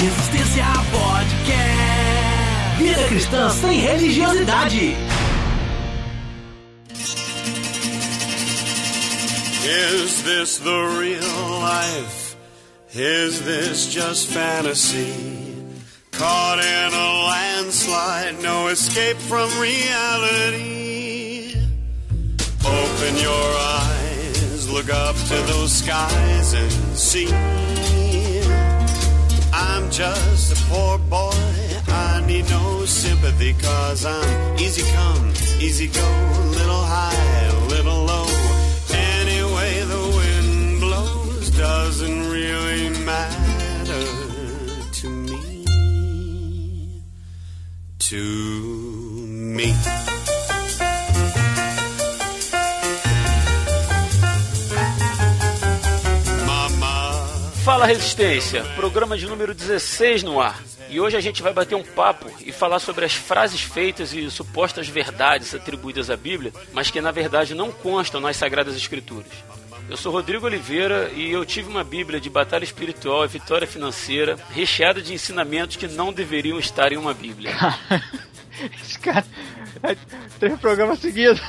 Resistência Podcast. Vida cristã sem religiosidade. Is this the real life? Is this just fantasy? Caught in a landslide, no escape from reality. Open your eyes, look up to those skies and see. Just a poor boy, I need no sympathy, cause I'm easy come, easy go, little high, little low. Anyway, the wind blows doesn't really matter to me. To me. Fala Resistência, programa de número 16 no ar. E hoje a gente vai bater um papo e falar sobre as frases feitas e supostas verdades atribuídas à Bíblia, mas que na verdade não constam nas Sagradas Escrituras. Eu sou Rodrigo Oliveira e eu tive uma Bíblia de batalha espiritual e vitória financeira, recheada de ensinamentos que não deveriam estar em uma Bíblia. Esse cara. é, Três programas seguidos.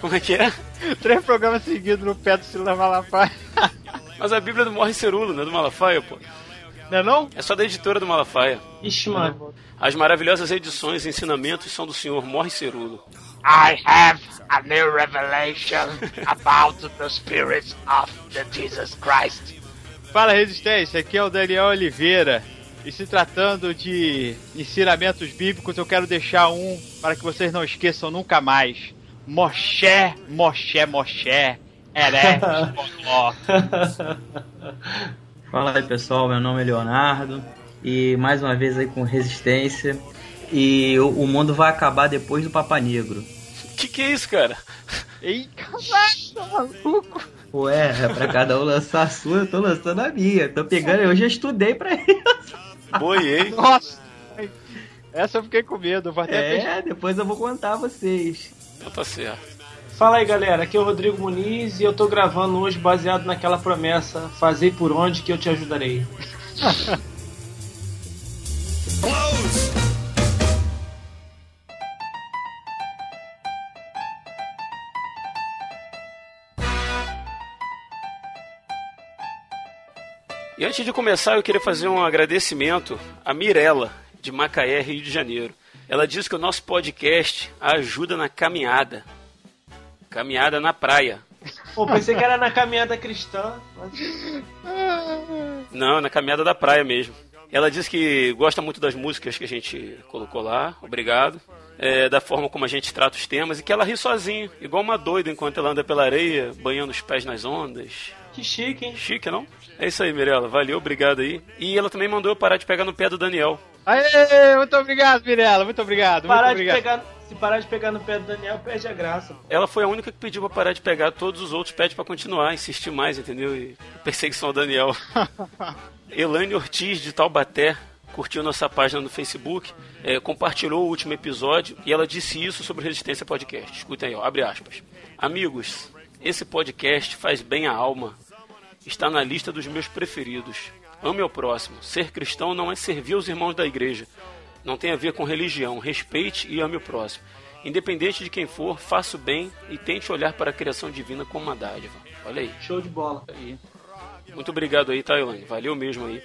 Como é que é? Três programas seguidos no pé do Silas Malafaia. Mas a Bíblia do Morre Cerulo, não é do Malafaia, pô. Não é não? É só da editora do Malafaia. Ixi, mano. As maravilhosas edições e ensinamentos são do senhor Morre Cerulo. I have a new revelation about the spirit of the Jesus Christ. Fala Resistência, aqui é o Daniel Oliveira. E se tratando de ensinamentos bíblicos, eu quero deixar um para que vocês não esqueçam nunca mais. Moché, Moché, Moché, Fala aí pessoal, meu nome é Leonardo e mais uma vez aí com resistência e o, o mundo vai acabar depois do Papa Negro. Que que é isso, cara? Ei, caraca, maluco. Ué, é pra cada um lançar a sua, eu tô lançando a minha. Tô pegando, eu já estudei pra isso. Boiei. Nossa. Essa eu fiquei com medo, vou até É, depois eu vou contar a vocês. Então tá certo. Fala aí galera, aqui é o Rodrigo Muniz e eu tô gravando hoje baseado naquela promessa: Fazei por onde que eu te ajudarei. E antes de começar, eu queria fazer um agradecimento à Mirella, de Macaé, Rio de Janeiro. Ela diz que o nosso podcast ajuda na caminhada. Caminhada na praia. Pô, pensei que era na caminhada cristã. mas- Não, na caminhada da praia mesmo. Ela diz que gosta muito das músicas que a gente colocou lá, obrigado. É, da forma como a gente trata os temas e que ela ri sozinha, igual uma doida enquanto ela anda pela areia, banhando os pés nas ondas. Que chique, hein? Chique, não? É isso aí, Mirella. Valeu, obrigado aí. E ela também mandou eu parar de pegar no pé do Daniel. Aê, muito obrigado, Mirella, muito obrigado. Parar muito de obrigado. pegar, se parar de pegar no pé do Daniel, perde a graça. pô. Ela foi a única que pediu pra parar de pegar, todos os outros pedem pra continuar, insistir mais, entendeu? E perseguição ao Daniel. Elaine Ortiz, de Taubaté, curtiu nossa página no Facebook, é, compartilhou o último episódio e ela disse isso sobre o Resistência Podcast. Escutem aí, ó, abre aspas. Amigos, esse podcast faz bem à alma. Está na lista dos meus preferidos. Ame ao próximo. Ser cristão não é servir aos irmãos da igreja. Não tem a ver com religião. Respeite e ame o próximo. Independente de quem for, faça o bem e tente olhar para a criação divina como uma dádiva. Olha aí. Show de bola. aí. Muito obrigado aí, Tailane. Valeu mesmo aí.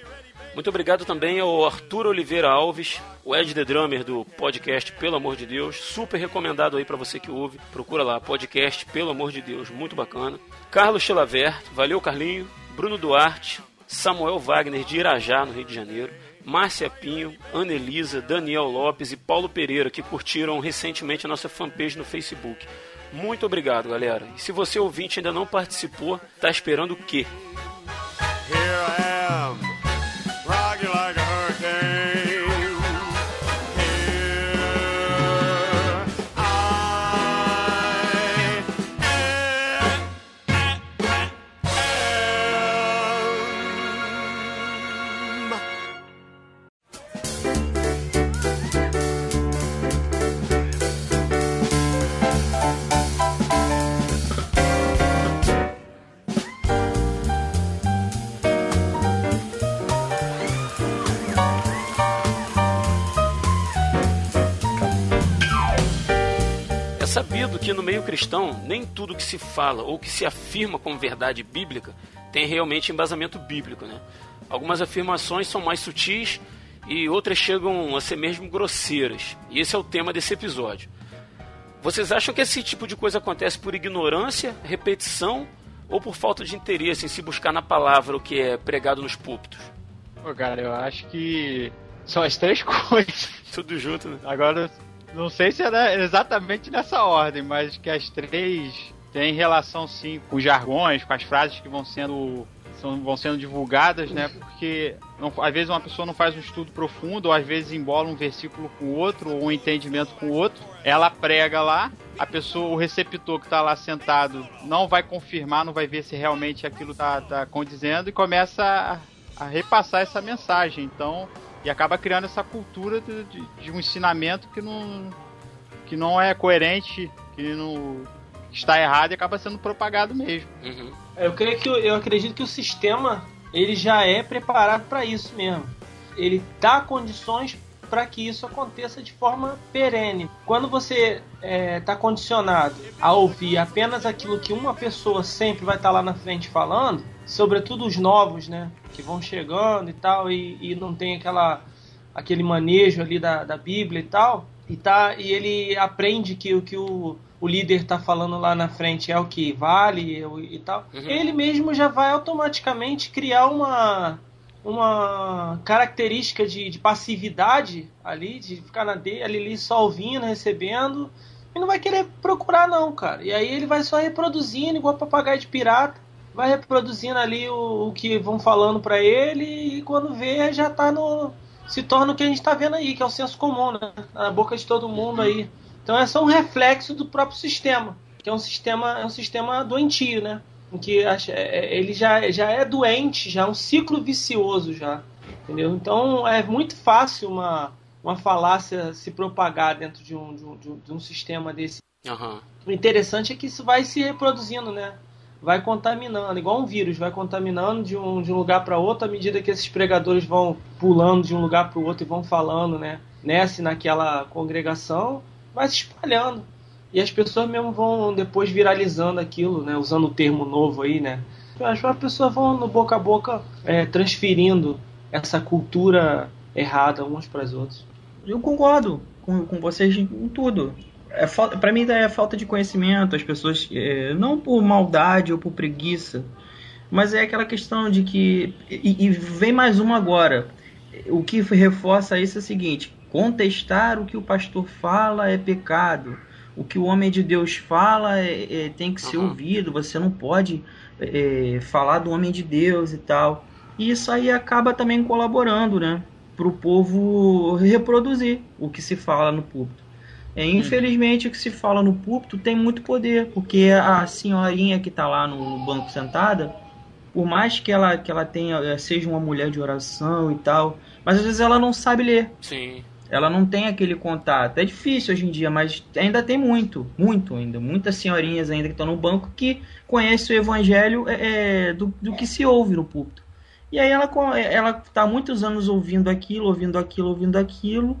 Muito obrigado também ao Arthur Oliveira Alves, o Ed The Drummer do podcast Pelo Amor de Deus. Super recomendado aí pra você que ouve. Procura lá, podcast Pelo Amor de Deus. Muito bacana. Carlos Chilavert, valeu Carlinho. Bruno Duarte, Samuel Wagner de Irajá, no Rio de Janeiro. Márcia Pinho, Ana Elisa, Daniel Lopes e Paulo Pereira, que curtiram recentemente a nossa fanpage no Facebook. Muito obrigado, galera. E se você ouvinte ainda não participou, tá esperando o quê? Sabido que no meio cristão, nem tudo que se fala ou que se afirma como verdade bíblica tem realmente embasamento bíblico. Né? Algumas afirmações são mais sutis e outras chegam a ser mesmo grosseiras. E esse é o tema desse episódio. Vocês acham que esse tipo de coisa acontece por ignorância, repetição ou por falta de interesse em se buscar na palavra o que é pregado nos púlpitos? Pô, cara, eu acho que são as três coisas. Tudo junto, né? Agora, não sei se era exatamente nessa ordem, mas que as três têm relação sim com os jargões, com as frases que vão sendo são, vão sendo divulgadas, né? Porque não, às vezes uma pessoa não faz um estudo profundo, ou às vezes embola um versículo com o outro, ou um entendimento com o outro. Ela prega lá, a pessoa, o receptor que está lá sentado, não vai confirmar, não vai ver se realmente aquilo está tá condizendo e começa a, a, repassar essa mensagem. Então, e acaba criando essa cultura de, de, de um ensinamento que não, que não é coerente, que não está errado e acaba sendo propagado mesmo. Uhum. Eu creio que eu acredito que o sistema ele já é preparado para isso mesmo. Ele dá condições para que isso aconteça de forma perene. Quando você está é, tá condicionado a ouvir apenas aquilo que uma pessoa sempre vai estar tá lá na frente falando, sobretudo os novos, né, que vão chegando e tal, e, e não tem aquela aquele manejo ali da, da Bíblia e tal, e tá e ele aprende que o que o o líder está falando lá na frente é o que vale e tal, uhum. ele mesmo já vai automaticamente criar uma uma característica de, de passividade ali, de ficar na dele, ali só ouvindo, recebendo, e não vai querer procurar não, cara. E aí ele vai só reproduzindo, igual papagaio de pirata, vai reproduzindo ali o, o que vão falando para ele, e quando vê já tá no... se torna o que a gente tá vendo aí, que é o senso comum, né? Na boca de todo mundo aí. Então é só um reflexo do próprio sistema, que é um sistema, é um sistema doentio, né? Em que é, é, ele já, já é doente, já é um ciclo vicioso já, entendeu? Então é muito fácil uma, uma falácia se propagar dentro de um, de um, de um sistema desse. Uhum. O interessante é que isso vai se reproduzindo, né? Vai contaminando, igual um vírus, vai contaminando de um, de um lugar para outro à medida que esses pregadores vão pulando de um lugar para o outro e vão falando, né? Nessa e naquela congregação vai se espalhando. E as pessoas mesmo vão depois viralizando aquilo, né? Usando o termo novo aí, né? As pessoas vão no boca a boca é, transferindo essa cultura errada uns para os outros. Eu concordo com, com vocês em tudo. É, para mim é falta de conhecimento, as pessoas é, não por maldade ou por preguiça, mas é aquela questão de que e, e vem mais uma agora. O que reforça isso é o seguinte: Contestar o que o pastor fala é pecado. O que o homem de Deus fala é, é tem que ser uhum. ouvido. Você não pode é, falar do homem de Deus e tal. E isso aí acaba também colaborando, né? Para o povo reproduzir o que se fala no púlpito. É, infelizmente, o que se fala no púlpito tem muito poder, porque a senhorinha que está lá no banco sentada, por mais que ela, que ela tenha, seja uma mulher de oração e tal, mas às vezes ela não sabe ler. Sim ela não tem aquele contato. É difícil hoje em dia, mas ainda tem muito, muito ainda. Muitas senhorinhas ainda que estão no banco que conhecem o evangelho é, do, do que se ouve no púlpito. E aí ela ela está muitos anos ouvindo aquilo, ouvindo aquilo, ouvindo aquilo,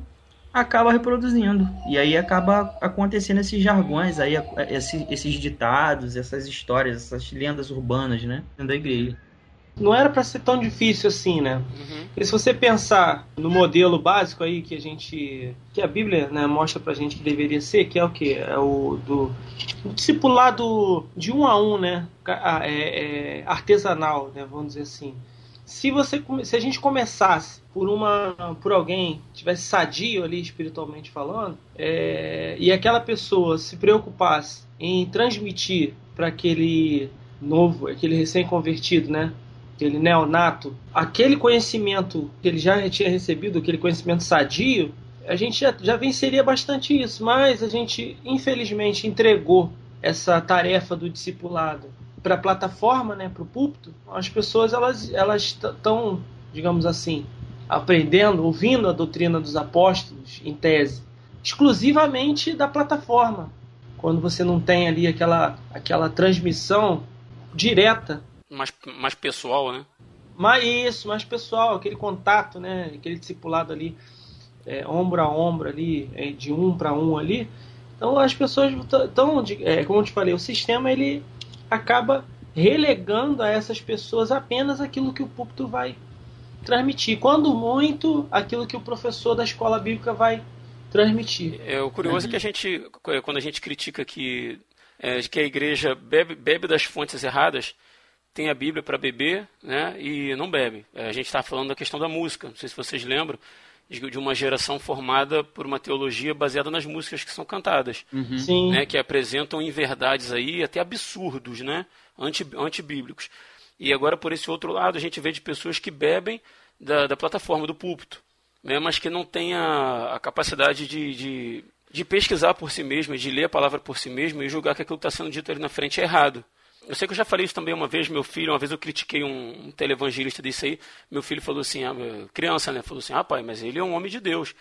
acaba reproduzindo. E aí acaba acontecendo esses jargões aí, esses, esses ditados, essas histórias, essas lendas urbanas, né? Da igreja não era para ser tão difícil assim, né? Uhum. E se você pensar no modelo básico aí que a gente, que a Bíblia né, mostra pra gente que deveria ser, que é o que é o do o discipulado de um a um, né? É, é artesanal, né? Vamos dizer assim. Se você, se a gente começasse por uma, por alguém tivesse sadio ali espiritualmente falando, é, e aquela pessoa se preocupasse em transmitir para aquele novo, aquele recém-convertido, né? aquele neonato, aquele conhecimento que ele já tinha recebido, aquele conhecimento sadio, a gente já, já venceria bastante isso, mas a gente infelizmente entregou essa tarefa do discipulado para a plataforma, né, para o púlpito. As pessoas elas elas estão, digamos assim, aprendendo, ouvindo a doutrina dos apóstolos em tese, exclusivamente da plataforma. Quando você não tem ali aquela aquela transmissão direta mais, mais pessoal, né? Mais isso, mais pessoal, aquele contato, né? Aquele discipulado ali, é, ombro a ombro ali, é, de um para um ali. Então as pessoas estão, é, como eu te falei, o sistema ele acaba relegando a essas pessoas apenas aquilo que o púlpito vai transmitir. Quando muito, aquilo que o professor da escola bíblica vai transmitir. É, o curioso é que a gente, quando a gente critica que, é, que a igreja bebe, bebe das fontes erradas, tem a Bíblia para beber né, e não bebe. É, a gente está falando da questão da música. Não sei se vocês lembram de uma geração formada por uma teologia baseada nas músicas que são cantadas, uhum. né, que apresentam inverdades aí até absurdos, né, anti, antibíblicos. E agora, por esse outro lado, a gente vê de pessoas que bebem da, da plataforma, do púlpito, né, mas que não têm a, a capacidade de, de, de, pesquisar por si mesmo, de ler a palavra por si mesmo e julgar que aquilo que está sendo dito ali na frente é errado. Eu sei que eu já falei isso também uma vez, meu filho, uma vez eu critiquei um, um televangelista desse aí, meu filho falou assim, ah, criança, né, falou assim, ah pai, mas ele é um homem de Deus.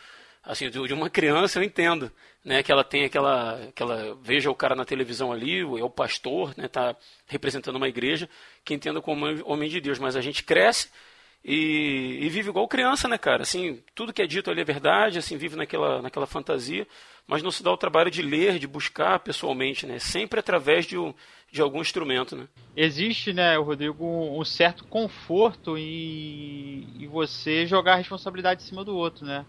Assim, de uma criança eu entendo, né, que ela tem aquela, aquela, veja o cara na televisão ali, é o pastor, né, tá representando uma igreja, que entenda como homem de Deus, mas a gente cresce e, e, vive igual criança, né, cara? Assim, tudo que é dito ali é verdade, assim, vive naquela, naquela fantasia, mas não se dá o trabalho de ler, de buscar pessoalmente, né? Sempre através de um, de algum instrumento, né? Existe, né, Rodrigo, um certo conforto em, em você jogar a responsabilidade em cima do outro, né?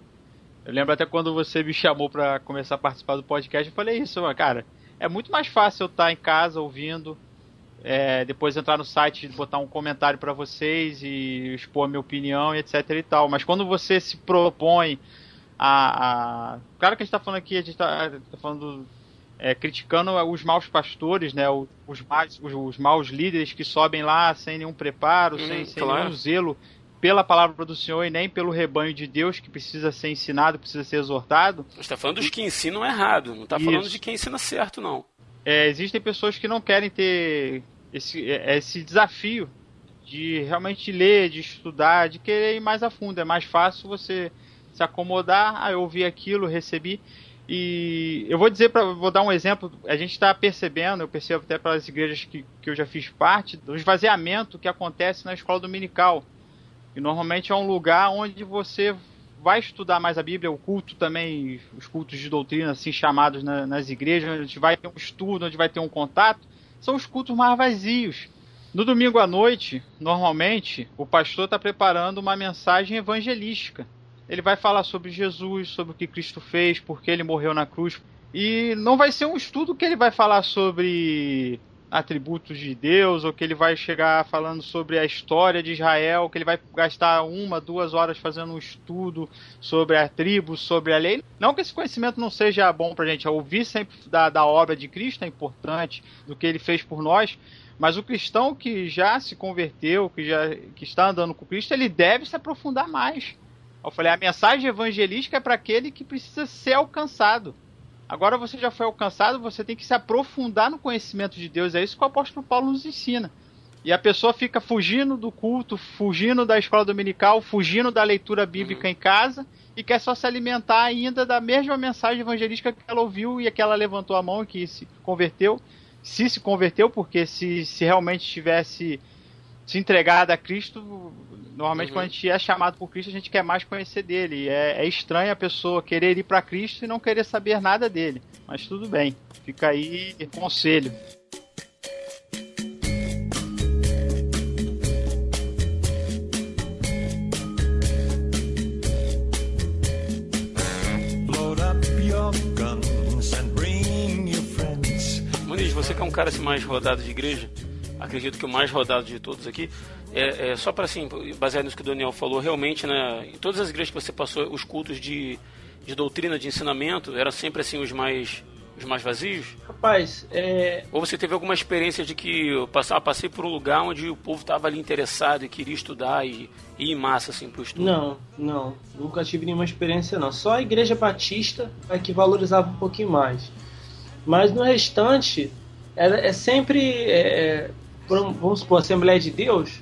Eu lembro até quando você me chamou para começar a participar do podcast, eu falei isso, cara. É muito mais fácil eu estar em casa ouvindo, é, depois entrar no site, botar um comentário para vocês e expor a minha opinião, etc e tal. Mas quando você se propõe a, a... claro que a gente está falando aqui, a gente está tá falando é, criticando os maus pastores, né? Os, os, os, os, maus líderes que sobem lá sem nenhum preparo, hum, sem, sem claro. nenhum zelo pela palavra do Senhor e nem pelo rebanho de Deus que precisa ser ensinado, precisa ser exortado. Está falando dos que ensinam errado, não está falando de quem ensina certo, não. É, existem pessoas que não querem ter esse, é, esse desafio de realmente ler, de estudar, de querer ir mais a fundo. É mais fácil você se acomodar, ah, eu aquilo, recebi. E eu vou dizer, para vou dar um exemplo, a gente está percebendo, eu percebo até pelas igrejas que, que eu já fiz parte, do esvaziamento que acontece na escola dominical. E normalmente é um lugar onde você vai estudar mais a Bíblia, o culto também, os cultos de doutrina, assim chamados na, nas igrejas, onde vai ter um estudo, onde vai ter um contato, são os cultos mais vazios. No domingo à noite, normalmente, o pastor está preparando uma mensagem evangelística ele vai falar sobre Jesus, sobre o que Cristo fez, porque ele morreu na cruz. E não vai ser um estudo que ele vai falar sobre atributos de Deus, ou que ele vai chegar falando sobre a história de Israel, que ele vai gastar uma, duas horas fazendo um estudo sobre a tribo, sobre a lei. Não que esse conhecimento não seja bom pra gente, ouvir sempre da, da obra de Cristo é importante, do que ele fez por nós, mas o cristão que já se converteu, que já que está andando com Cristo, ele deve se aprofundar mais. Eu falei, a mensagem evangelística é para aquele que precisa ser alcançado. Agora você já foi alcançado, você tem que se aprofundar no conhecimento de Deus. É isso que o apóstolo Paulo nos ensina. E a pessoa fica fugindo do culto, fugindo da escola dominical, fugindo da leitura bíblica uhum. em casa e quer só se alimentar ainda da mesma mensagem evangelística que ela ouviu e que ela levantou a mão e que se converteu. Se se converteu, porque se, se realmente tivesse se entregado a Cristo, Normalmente, uhum. quando a gente é chamado por Cristo, a gente quer mais conhecer dele. É, é estranho a pessoa querer ir para Cristo e não querer saber nada dele. Mas tudo bem. Fica aí conselho. Muniz, você que é um cara assim, mais rodado de igreja, acredito que o mais rodado de todos aqui, é, é, só para assim, baseado nisso que o Daniel falou, realmente, né, em todas as igrejas que você passou, os cultos de, de doutrina, de ensinamento, eram sempre assim os mais os mais vazios? Rapaz, é... Ou você teve alguma experiência de que eu passei, passei por um lugar onde o povo estava ali interessado e queria estudar e, e ir em massa assim pro estudo? Não, não. Nunca tive nenhuma experiência não. Só a igreja batista é que valorizava um pouquinho mais. Mas no restante, é, é sempre... É, é vamos supor, Assembleia de Deus,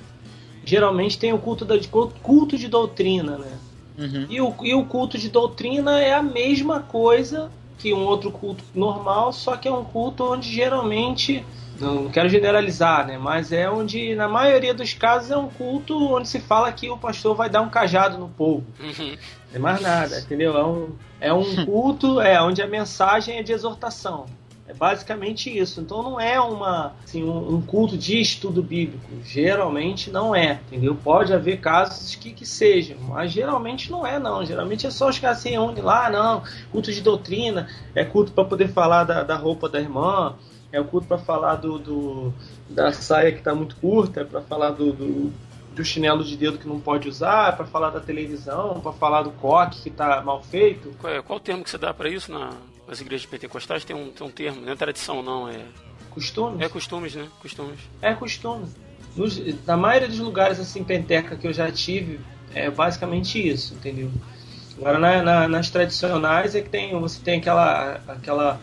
geralmente tem o culto, da, culto de doutrina, né? Uhum. E, o, e o culto de doutrina é a mesma coisa que um outro culto normal, só que é um culto onde geralmente não quero generalizar, né? Mas é onde, na maioria dos casos, é um culto onde se fala que o pastor vai dar um cajado no povo. Uhum. Não é mais nada, entendeu? É um, é um culto é, onde a mensagem é de exortação. É basicamente isso. Então não é uma, assim, um, culto de estudo bíblico. Geralmente não é, entendeu? Pode haver casos que, que sejam, mas geralmente não é, não. Geralmente é só os caras se reúnem lá, não. Culto de doutrina, é culto para poder falar da, da roupa da irmã, é o culto para falar do, do, da saia que está muito curta, é para falar do, do, do, chinelo de dedo que não pode usar, é para falar da televisão, para falar do coque que está mal feito. Qual, é, qual o termo que você dá para isso na, nas igrejas pentecostais? Tem um, tem um termo, não é tradição não, é... Costumes? É costumes, né? Costumes. É costume. Nos, na maioria dos lugares assim, penteca que eu já tive, é basicamente isso, entendeu? Agora na, na, nas tradicionais é que tem, você tem aquela, aquela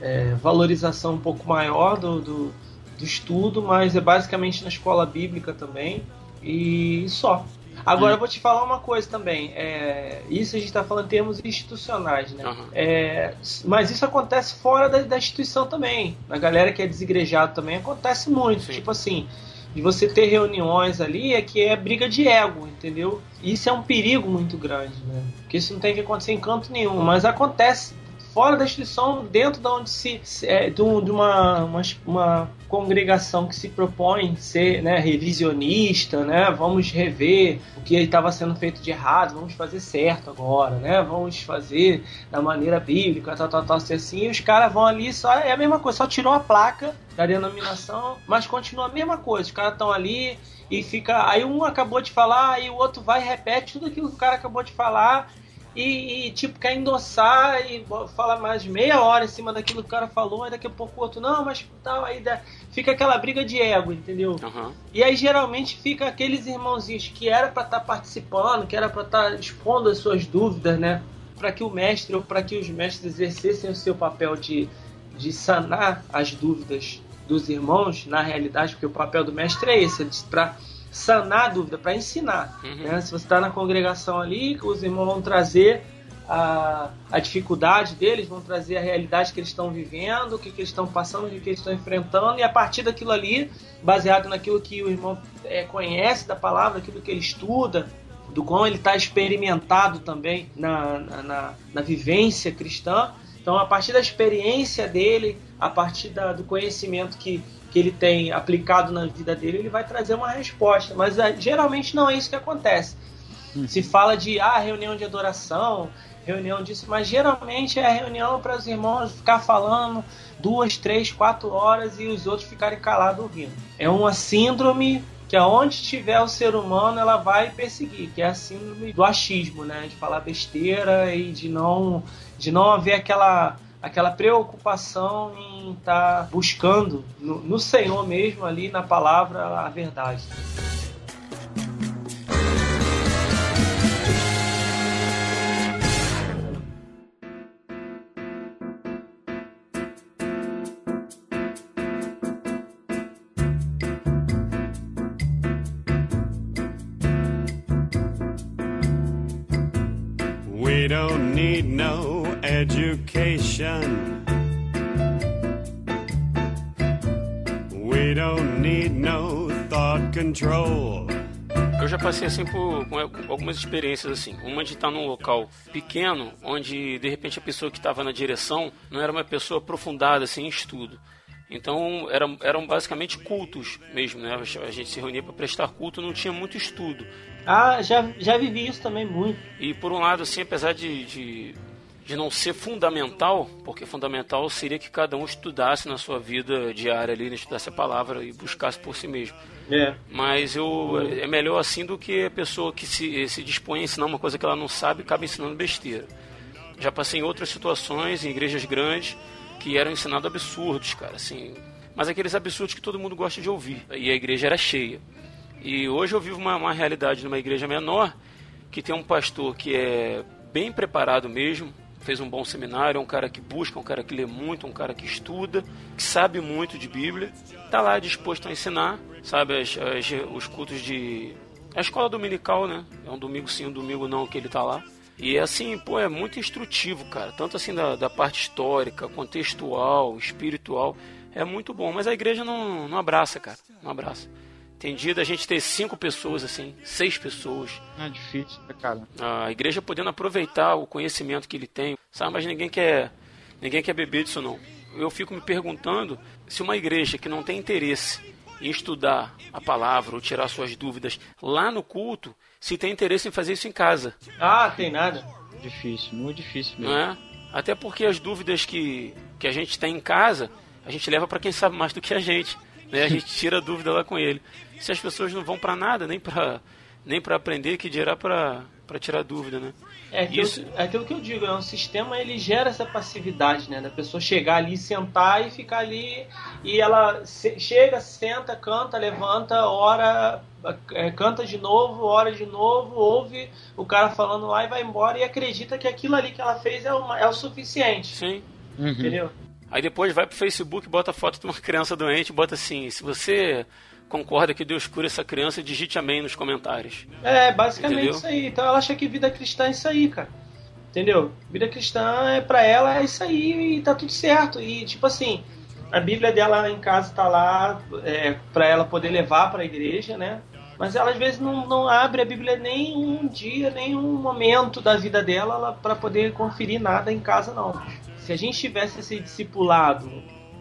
é, valorização um pouco maior do, do, do, estudo, mas é basicamente na escola bíblica também e só. Agora hum. eu vou te falar uma coisa também. É, isso a gente está falando em termos institucionais, né? Uhum. É, mas isso acontece fora da, da, instituição também. Na galera que é desigrejado também acontece muito. Sim. Tipo assim, de você ter reuniões ali é que é briga de ego, entendeu? Isso é um perigo muito grande, né? Porque isso não tem que acontecer em canto nenhum, mas acontece fora da instituição, dentro de onde se, é, de, uma, uma, uma, congregação que se propõe ser né, revisionista, né? Vamos rever o que estava sendo feito de errado, vamos fazer certo agora, né? Vamos fazer da maneira bíblica, tal, tal, tal, assim. E os caras vão ali só é a mesma coisa, só tirou a placa da denominação, mas continua a mesma coisa. Os caras estão ali e fica. Aí um acabou de falar, aí o outro vai e repete tudo aquilo que o cara acabou de falar e, e, tipo, quer endossar e fala mais meia hora em cima daquilo que o cara falou, aí daqui a pouco o outro, não, mas tal, aí dá, fica aquela briga de ego, entendeu? Uhum. E aí geralmente fica aqueles irmãozinhos que era para estar tá participando, que era para estar tá expondo as suas dúvidas, né? Para que o mestre ou para que os mestres exercessem o seu papel de, de sanar as dúvidas dos irmãos, na realidade, porque o papel do mestre é esse, é para sanar a dúvida, para ensinar. Uhum. Né? Se você está na congregação ali, os irmãos vão trazer a, a dificuldade deles, vão trazer a realidade que eles estão vivendo, o que, que eles estão passando, o que, que eles estão enfrentando, e a partir daquilo ali, baseado naquilo que o irmão é, conhece da palavra, aquilo que ele estuda, do qual ele está experimentado também na, na, na, na, vivência cristã. Então, a partir da experiência dele, a partir da, do conhecimento que, que ele tem aplicado na vida dele, ele vai trazer uma resposta. Mas é, geralmente não é isso que acontece. Uhum. Se fala de ah, reunião de adoração, reunião disso, mas geralmente é a reunião para os irmãos ficar falando duas, três, quatro horas e os outros ficarem calados ouvindo. É uma síndrome que aonde tiver o ser humano ela vai perseguir, que é a síndrome do achismo, né? De falar besteira e de não, de não haver aquela aquela preocupação em estar tá buscando no, no Senhor mesmo ali na palavra a verdade. We don't need no thought control. Eu já passei assim por, por algumas experiências assim. Uma de estar num local pequeno, onde de repente a pessoa que estava na direção não era uma pessoa aprofundada assim em estudo. Então eram, eram basicamente cultos mesmo, né? A gente se reunia para prestar culto, não tinha muito estudo. Ah, já, já vivi isso também muito. E por um lado, assim, apesar de, de, de não ser fundamental, porque fundamental seria que cada um estudasse na sua vida diária ali, né? estudasse a palavra e buscasse por si mesmo. É. Mas eu, é melhor assim do que a pessoa que se, se dispõe a ensinar uma coisa que ela não sabe e acaba ensinando besteira. Já passei em outras situações, em igrejas grandes, que eram ensinados absurdos, cara, assim. Mas aqueles absurdos que todo mundo gosta de ouvir. E a igreja era cheia. E hoje eu vivo uma, uma realidade numa igreja menor que tem um pastor que é bem preparado mesmo, fez um bom seminário, é um cara que busca, um cara que lê muito, um cara que estuda, que sabe muito de Bíblia, está lá disposto a ensinar, sabe, as, as, os cultos de. A escola dominical, né? É um domingo sim, um domingo não que ele está lá. E assim, pô, é muito instrutivo, cara. Tanto assim da, da parte histórica, contextual, espiritual. É muito bom. Mas a igreja não, não abraça, cara. Não abraça. Tem dia da gente ter cinco pessoas, assim, seis pessoas. É difícil, né, cara? A igreja podendo aproveitar o conhecimento que ele tem, sabe? Mas ninguém quer, ninguém quer beber disso, não. Eu fico me perguntando se uma igreja que não tem interesse em estudar a palavra ou tirar suas dúvidas lá no culto, se tem interesse em fazer isso em casa. Ah, tem nada. Difícil, muito difícil mesmo. Não é? Até porque as dúvidas que, que a gente tem em casa, a gente leva para quem sabe mais do que a gente. Né? A gente tira a dúvida lá com ele. Se as pessoas não vão para nada, nem para nem para aprender, que dirá para para tirar dúvida, né? É aquilo, Isso- é aquilo que eu digo, é um sistema, ele gera essa passividade, né? Da pessoa chegar ali, sentar e ficar ali, e ela se- chega, senta, canta, levanta, ora, é, canta de novo, ora de novo, ouve o cara falando lá e vai embora e acredita que aquilo ali que ela fez é, uma- é o suficiente, Sim. Uhum. entendeu? Aí depois vai pro Facebook, bota a foto de uma criança doente, bota assim, se você concorda que Deus cura essa criança, digite amém nos comentários. É, basicamente Entendeu? isso aí. Então ela acha que vida cristã é isso aí, cara. Entendeu? Vida cristã é pra ela é isso aí e tá tudo certo. E tipo assim, a Bíblia dela em casa tá lá é, para ela poder levar pra igreja, né? Mas ela às vezes não, não abre a Bíblia nem um dia, nem um momento da vida dela para poder conferir nada em casa, não. Se a gente tivesse esse discipulado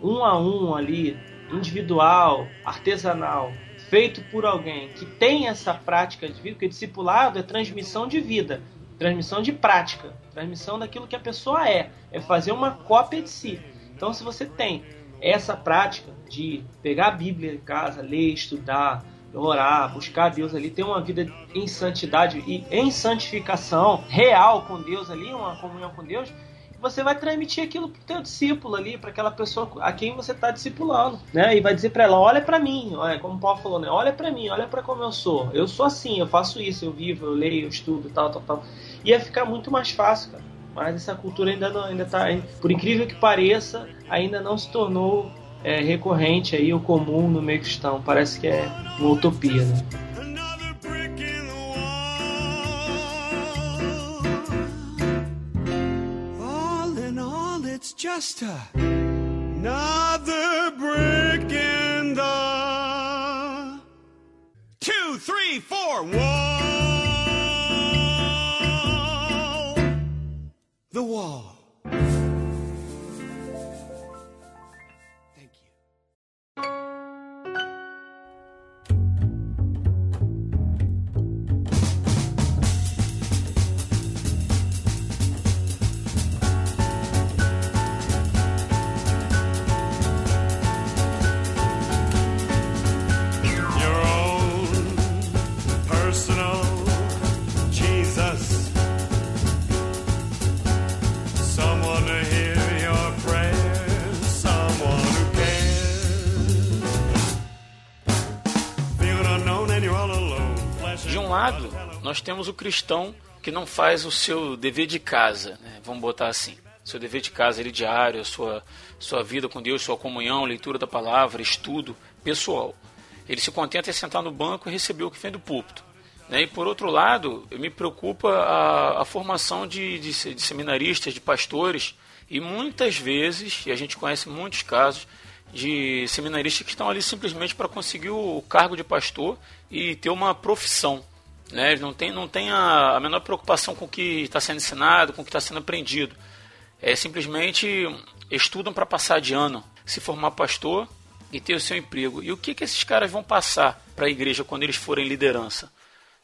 um a um ali, individual, artesanal, feito por alguém que tem essa prática de vida, porque discipulado é transmissão de vida, transmissão de prática, transmissão daquilo que a pessoa é, é fazer uma cópia de si. Então, se você tem essa prática de pegar a Bíblia em casa, ler, estudar, orar, buscar Deus ali, ter uma vida em santidade e em santificação real com Deus ali, uma comunhão com Deus, você vai transmitir aquilo pro teu discípulo ali, para aquela pessoa a quem você está discipulando, né? E vai dizer para ela, olha para mim, olha, como o Paulo falou, né? Olha para mim, olha para como eu sou. Eu sou assim, eu faço isso, eu vivo, eu leio, eu estudo, tal, tal, tal. Ia ficar muito mais fácil, cara. Mas essa cultura ainda não, ainda tá, por incrível que pareça, ainda não se tornou é, recorrente aí, o comum no meio cristão. Parece que é uma utopia, né? Just a another brick in the two, three, four wall. The wall. Lado, nós temos o cristão que não faz o seu dever de casa, né? vamos botar assim. Seu dever de casa ele diário, sua, sua vida com Deus, sua comunhão, leitura da palavra, estudo pessoal. Ele se contenta em sentar no banco e receber o que vem do púlpito. Né? E por outro lado, me preocupa a, a formação de, de, de seminaristas, de pastores, e muitas vezes, e a gente conhece muitos casos, de seminaristas que estão ali simplesmente para conseguir o cargo de pastor e ter uma profissão. Né? Não tem, não tem a, a menor preocupação com o que está sendo ensinado, com o que está sendo aprendido. É simplesmente estudam para passar de ano, se formar pastor e ter o seu emprego. E o que, que esses caras vão passar para a igreja quando eles forem liderança?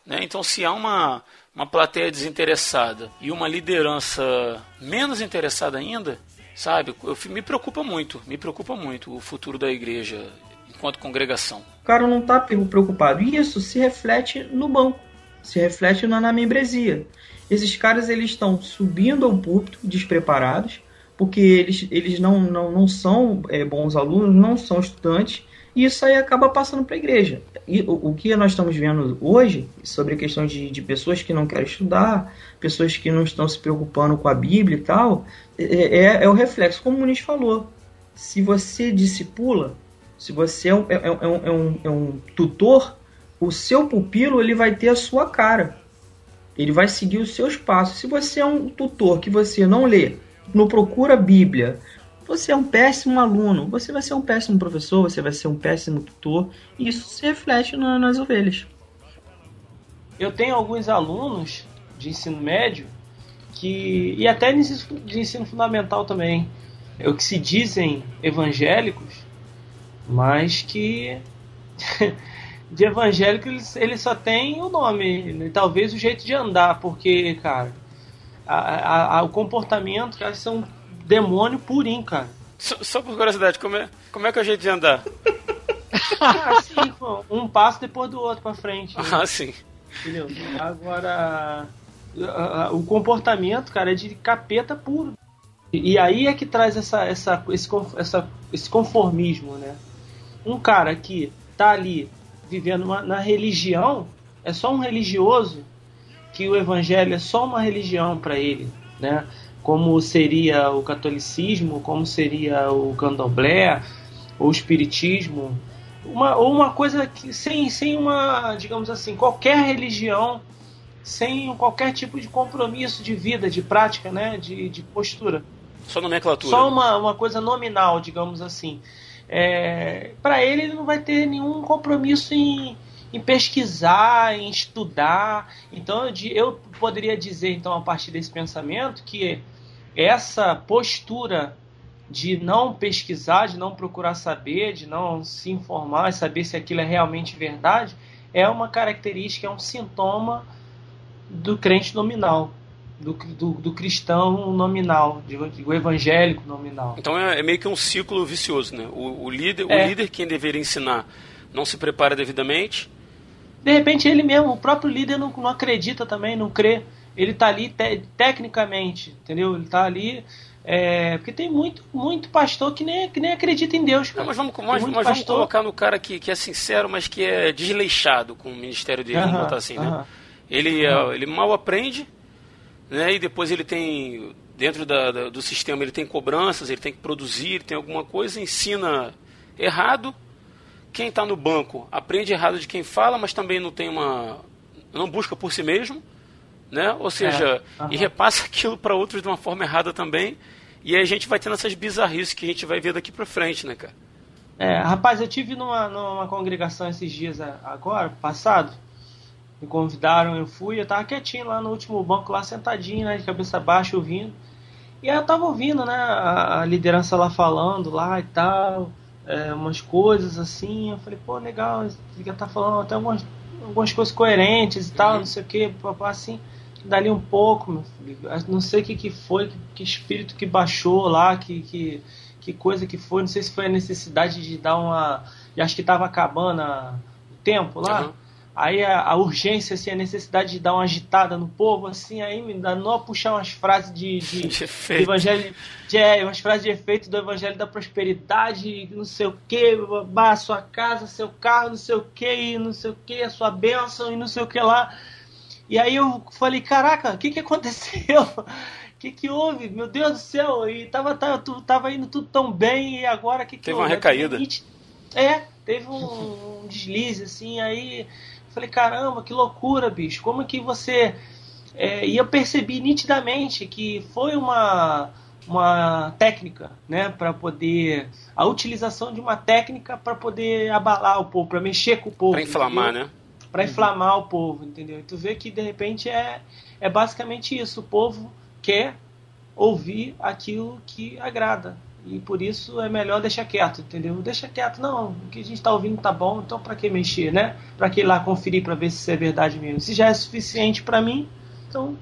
Né? Então, se há uma, uma plateia desinteressada e uma liderança menos interessada ainda, sabe? Eu, me preocupa muito, me preocupa muito o futuro da igreja enquanto congregação. O cara não tá preocupado. E isso se reflete no banco, se reflete na, na membresia. Esses caras eles estão subindo ao púlpito despreparados, porque eles, eles não, não, não são é, bons alunos, não são estudantes, e isso aí acaba passando para a igreja. E o, o que nós estamos vendo hoje sobre a questão de, de pessoas que não querem estudar, pessoas que não estão se preocupando com a Bíblia e tal, é, é, é o reflexo, como o Muniz falou. Se você discipula, se você é um, é, é um, é um, é um tutor, o seu pupilo ele vai ter a sua cara. Ele vai seguir os seus passos. Se você é um tutor que você não lê, não procura a Bíblia, você é um péssimo aluno, você vai ser um péssimo professor, você vai ser um péssimo tutor, e isso se reflete na, nas ovelhas. Eu tenho alguns alunos de ensino médio que e até de ensino fundamental também, o que se dizem evangélicos, mas que de evangélico ele, ele só tem o nome, né? talvez o jeito de andar, porque, cara, a, a, o comportamento, cara, são demônio purinho, cara. Só, só, por curiosidade, como é, como é que é o jeito de andar? ah, assim, um passo depois do outro pra frente. Né? Ah, sim. Entendeu? Agora, o comportamento, cara, é de capeta puro. E aí é que traz essa, essa, esse, essa, esse conformismo, né? Um cara que tá ali vivendo uma, na religião, é só um religioso, que o evangelho é só uma religião para ele, né? Como seria o catolicismo, como seria o candomblé, ou o espiritismo, uma, ou uma coisa que sem, sem uma, digamos assim, qualquer religião, sem qualquer tipo de compromisso de vida, de prática, né? De, de postura. Só nomenclatura. Só uma, uma coisa nominal, digamos assim é, para ele ele não vai ter nenhum compromisso em, em pesquisar, em estudar. Então eu, eu poderia dizer então a partir desse pensamento que essa postura de não pesquisar, de não procurar saber, de não se informar, saber se aquilo é realmente verdade, é uma característica, é um sintoma do crente nominal do, do, do cristão nominal, do evangélico nominal. Então é, é, meio que um ciclo vicioso, né? O, o líder, é. o líder quem deveria ensinar não se prepara devidamente. De repente ele mesmo, o próprio líder não, não acredita também, não crê. Ele está ali te, tecnicamente, entendeu? Ele está ali é, porque tem muito, muito pastor que nem, que nem acredita em Deus. Não, mas vamos, mas, mas vamos colocar no cara que, que é sincero, mas que é desleixado com o ministério dele, uh -huh, assim, uh -huh. né? Ele, uh -huh. ele mal aprende, né? E depois ele tem dentro da, da, do sistema ele tem cobranças, ele tem que produzir, ele tem alguma coisa, ensina errado. Quem está no banco aprende errado de quem fala, mas também não tem uma não busca por si mesmo, né? Ou seja, é, e repassa aquilo para outros de uma forma errada também. E aí a gente vai tendo essas bizarrices que a gente vai ver daqui para frente, né, cara? É, rapaz, eu tive numa, numa congregação esses dias agora, passado, me convidaram, eu fui, eu tava quietinho lá no último banco, lá sentadinho, né, de cabeça baixa, ouvindo. E aí eu tava ouvindo, né, a, a liderança lá falando lá e tal, é, umas coisas assim. Eu falei, pô, legal, ele tá falando até algumas, algumas coisas coerentes e tal, uhum. não sei o que, assim. Dali um pouco, não sei o que, que foi, que, que espírito que baixou lá, que, que, que coisa que foi, não sei se foi a necessidade de dar uma. Acho que tava acabando a, o tempo lá. Uhum aí a, a, urgência, assim, a necessidade de dar uma agitada no povo, assim, aí me dá a puxar umas frases de, de, de, evangelho, de, é, umas frases de efeito do evangelho da prosperidade, não sei o que, a sua casa, seu carro, não sei o que, não sei o que, a sua bênção e não sei o que lá. E aí eu falei, caraca, o que que aconteceu? O que que houve? Meu Deus do céu, e tava, tava, tava indo tudo tão bem e agora o que que Teve uma recaída. É, teve um, um deslize, assim, aí Falei, caramba, que loucura, bicho. Como que você. É, e eu percebi nitidamente que foi uma, uma técnica, né, para poder. A utilização de uma técnica para poder abalar o povo, para mexer com o povo. Para inflamar, entendeu? né? Para inflamar o povo, entendeu? E tu vê que de repente é, é basicamente isso. O povo quer ouvir aquilo que agrada. E por isso é melhor deixar quieto, entendeu? Deixa quieto, não, o que a gente está ouvindo tá bom, então para que mexer, né? Para que ir lá conferir para ver se isso é verdade mesmo. Se já é suficiente para mim, então,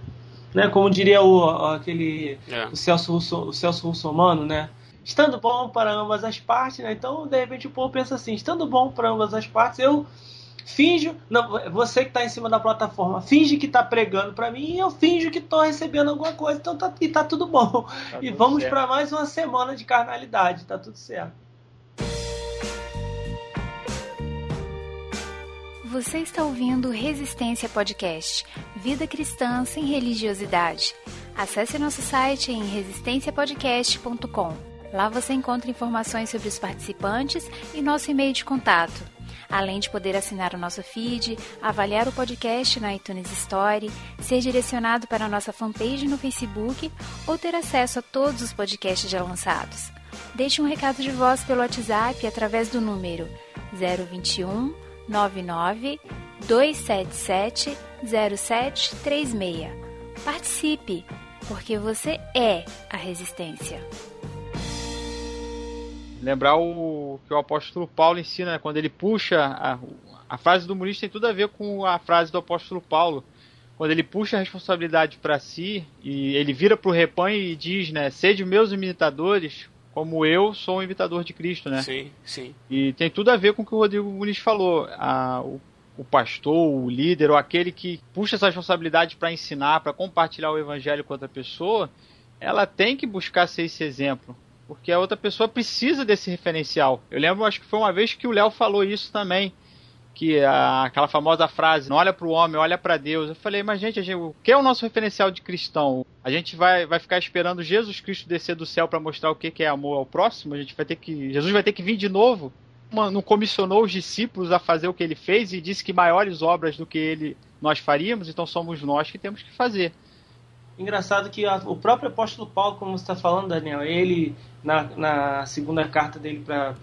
né, como diria o aquele é. o Celso Russo, o Celso Russomano, né? Estando bom para ambas as partes, né? Então, de repente o povo pensa assim, estando bom para ambas as partes, eu finjo, não, você que está em cima da plataforma, finge que está pregando para mim e eu finjo que estou recebendo alguma coisa, então tá, e tá tudo bom. Tá e vamos para mais uma semana de carnalidade, tá tudo certo. Você está ouvindo Resistência Podcast, vida cristã sem religiosidade. Acesse nosso site em resistenciapodcast.com. Lá você encontra informações sobre os participantes e nosso e-mail de contato. Além de poder assinar o nosso feed, avaliar o podcast na iTunes Store, ser direcionado para a nossa fanpage no Facebook ou ter acesso a todos os podcasts já lançados. Deixe um recado de voz pelo WhatsApp através do número 021 99 277 0736. Participe, porque você é a resistência. Lembrar o que o apóstolo Paulo ensina, né? quando ele puxa. A, a frase do Muniz tem tudo a ver com a frase do apóstolo Paulo. Quando ele puxa a responsabilidade para si e ele vira para o rebanho e diz, né? Sede meus imitadores, como eu sou um imitador de Cristo, né? Sim, sim. E tem tudo a ver com o que o Rodrigo Muniz falou. A, o, o pastor, o líder, ou aquele que puxa essa responsabilidade para ensinar, para compartilhar o evangelho com outra pessoa, ela tem que buscar ser esse exemplo porque a outra pessoa precisa desse referencial. Eu lembro, acho que foi uma vez que o Léo falou isso também, que a, aquela famosa frase, não olha para o homem, olha para Deus. Eu falei, mas gente, gente, o que é o nosso referencial de cristão? A gente vai, vai ficar esperando Jesus Cristo descer do céu para mostrar o que, que é amor ao próximo? A gente vai ter que, Jesus vai ter que vir de novo? Não comissionou os discípulos a fazer o que ele fez e disse que maiores obras do que ele nós faríamos, então somos nós que temos que fazer. Engraçado que o próprio apóstolo Paulo, como você está falando, Daniel, ele, na, na segunda carta dele para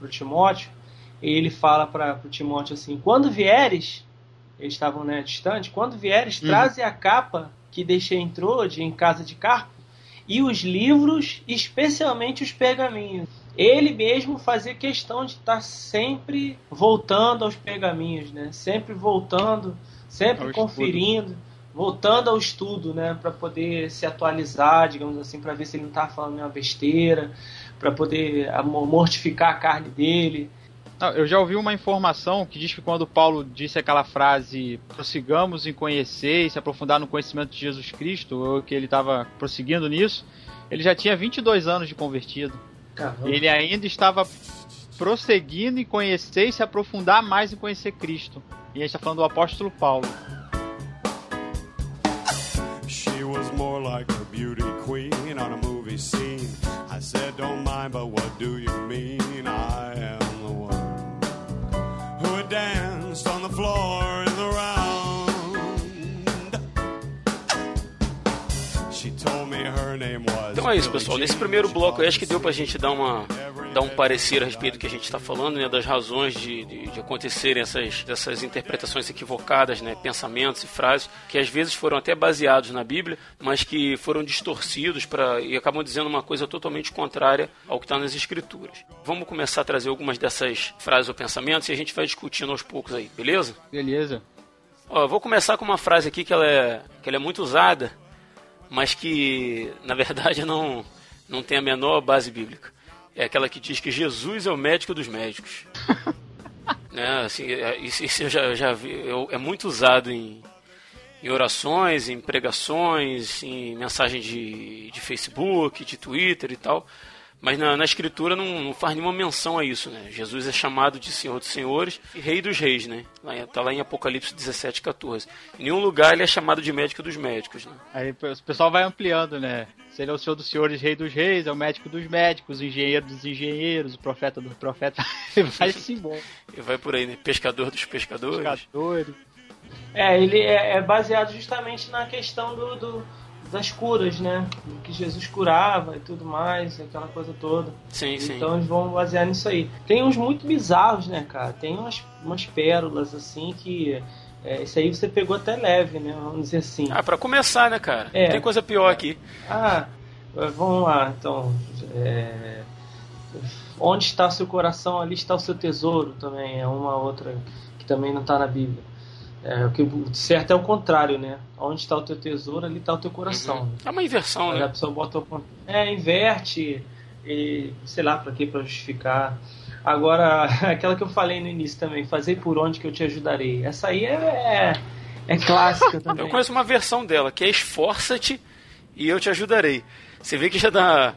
o Timóteo, ele fala para o Timóteo assim: quando vieres, eles estavam né, distante, quando vieres, uhum. traze a capa que deixei em Trode, em casa de Carpo, e os livros, especialmente os pergaminhos. Ele mesmo fazia questão de estar sempre voltando aos pergaminhos, né? sempre voltando, sempre conferindo. Estudo voltando ao estudo, né, para poder se atualizar, digamos assim, para ver se ele não está falando nenhuma besteira, para poder mortificar a carne dele. Eu já ouvi uma informação que diz que quando Paulo disse aquela frase prossigamos em conhecer e se aprofundar no conhecimento de Jesus Cristo, ou que ele estava prosseguindo nisso, ele já tinha 22 anos de convertido. Caramba. Ele ainda estava prosseguindo em conhecer e se aprofundar mais em conhecer Cristo. E a gente está falando do apóstolo Paulo. More like a beauty queen on a movie scene. I said, Don't mind, but what do you mean? I am the one who had danced on the floor in the round. She told me her name was. Então é isso, pessoal. Nesse primeiro bloco, acho que deu pra gente dar uma dar um parecer a respeito do que a gente está falando, né, das razões de, de, de, acontecerem essas, essas interpretações equivocadas, né, pensamentos e frases que às vezes foram até baseados na Bíblia, mas que foram distorcidos para e acabam dizendo uma coisa totalmente contrária ao que está nas Escrituras. Vamos começar a trazer algumas dessas frases ou pensamentos e a gente vai discutindo aos poucos aí, beleza? Beleza. Ó, vou começar com uma frase aqui que ela é, que ela é muito usada, mas que na verdade não, não tem a menor base bíblica é aquela que diz que Jesus é o médico dos médicos. né? assim, é, isso, isso, eu já, já vi, eu, é muito usado em, em orações, em pregações, em mensagens de, de Facebook, de Twitter e tal. Mas na, na escritura não, não, faz nenhuma menção a isso, né? Jesus é chamado de Senhor dos Senhores e Rei dos Reis, né? Está lá em Apocalipse 17, 14. Em nenhum lugar ele é chamado de médico dos médicos, né? Aí o pessoal vai ampliando, né? Se ele é o Senhor dos Senhores, Rei dos Reis, é o médico dos médicos, o engenheiro dos engenheiros, o profeta dos profetas. vai sim bom. E vai por aí, né? Pescador dos pescadores. Pescadores. É, ele é, é baseado justamente na questão do, do das curas, né? Que Jesus curava e tudo mais, aquela coisa toda. Sim, então, sim. Então eles vão basear nisso aí. Tem uns muito bizarros, né, cara? Tem umas, umas pérolas assim que. É, isso aí você pegou até leve, né? Vamos dizer assim. Ah, pra começar, né, cara? É. Tem coisa pior aqui. Ah, vamos lá, então. É... Onde está seu coração, ali está o seu tesouro também. É uma outra que também não está na Bíblia. É, o que certo é o contrário, né? Onde está o teu tesouro, ali está o teu coração. Uhum. É uma inversão, Aí né? A pessoa bota o... É, inverte, e, sei lá para quê, para justificar. Agora, aquela que eu falei no início também, fazer por onde que eu te ajudarei. Essa aí é, é, é clássica também. Eu conheço uma versão dela, que é esforça-te e eu te ajudarei. Você vê que já dá...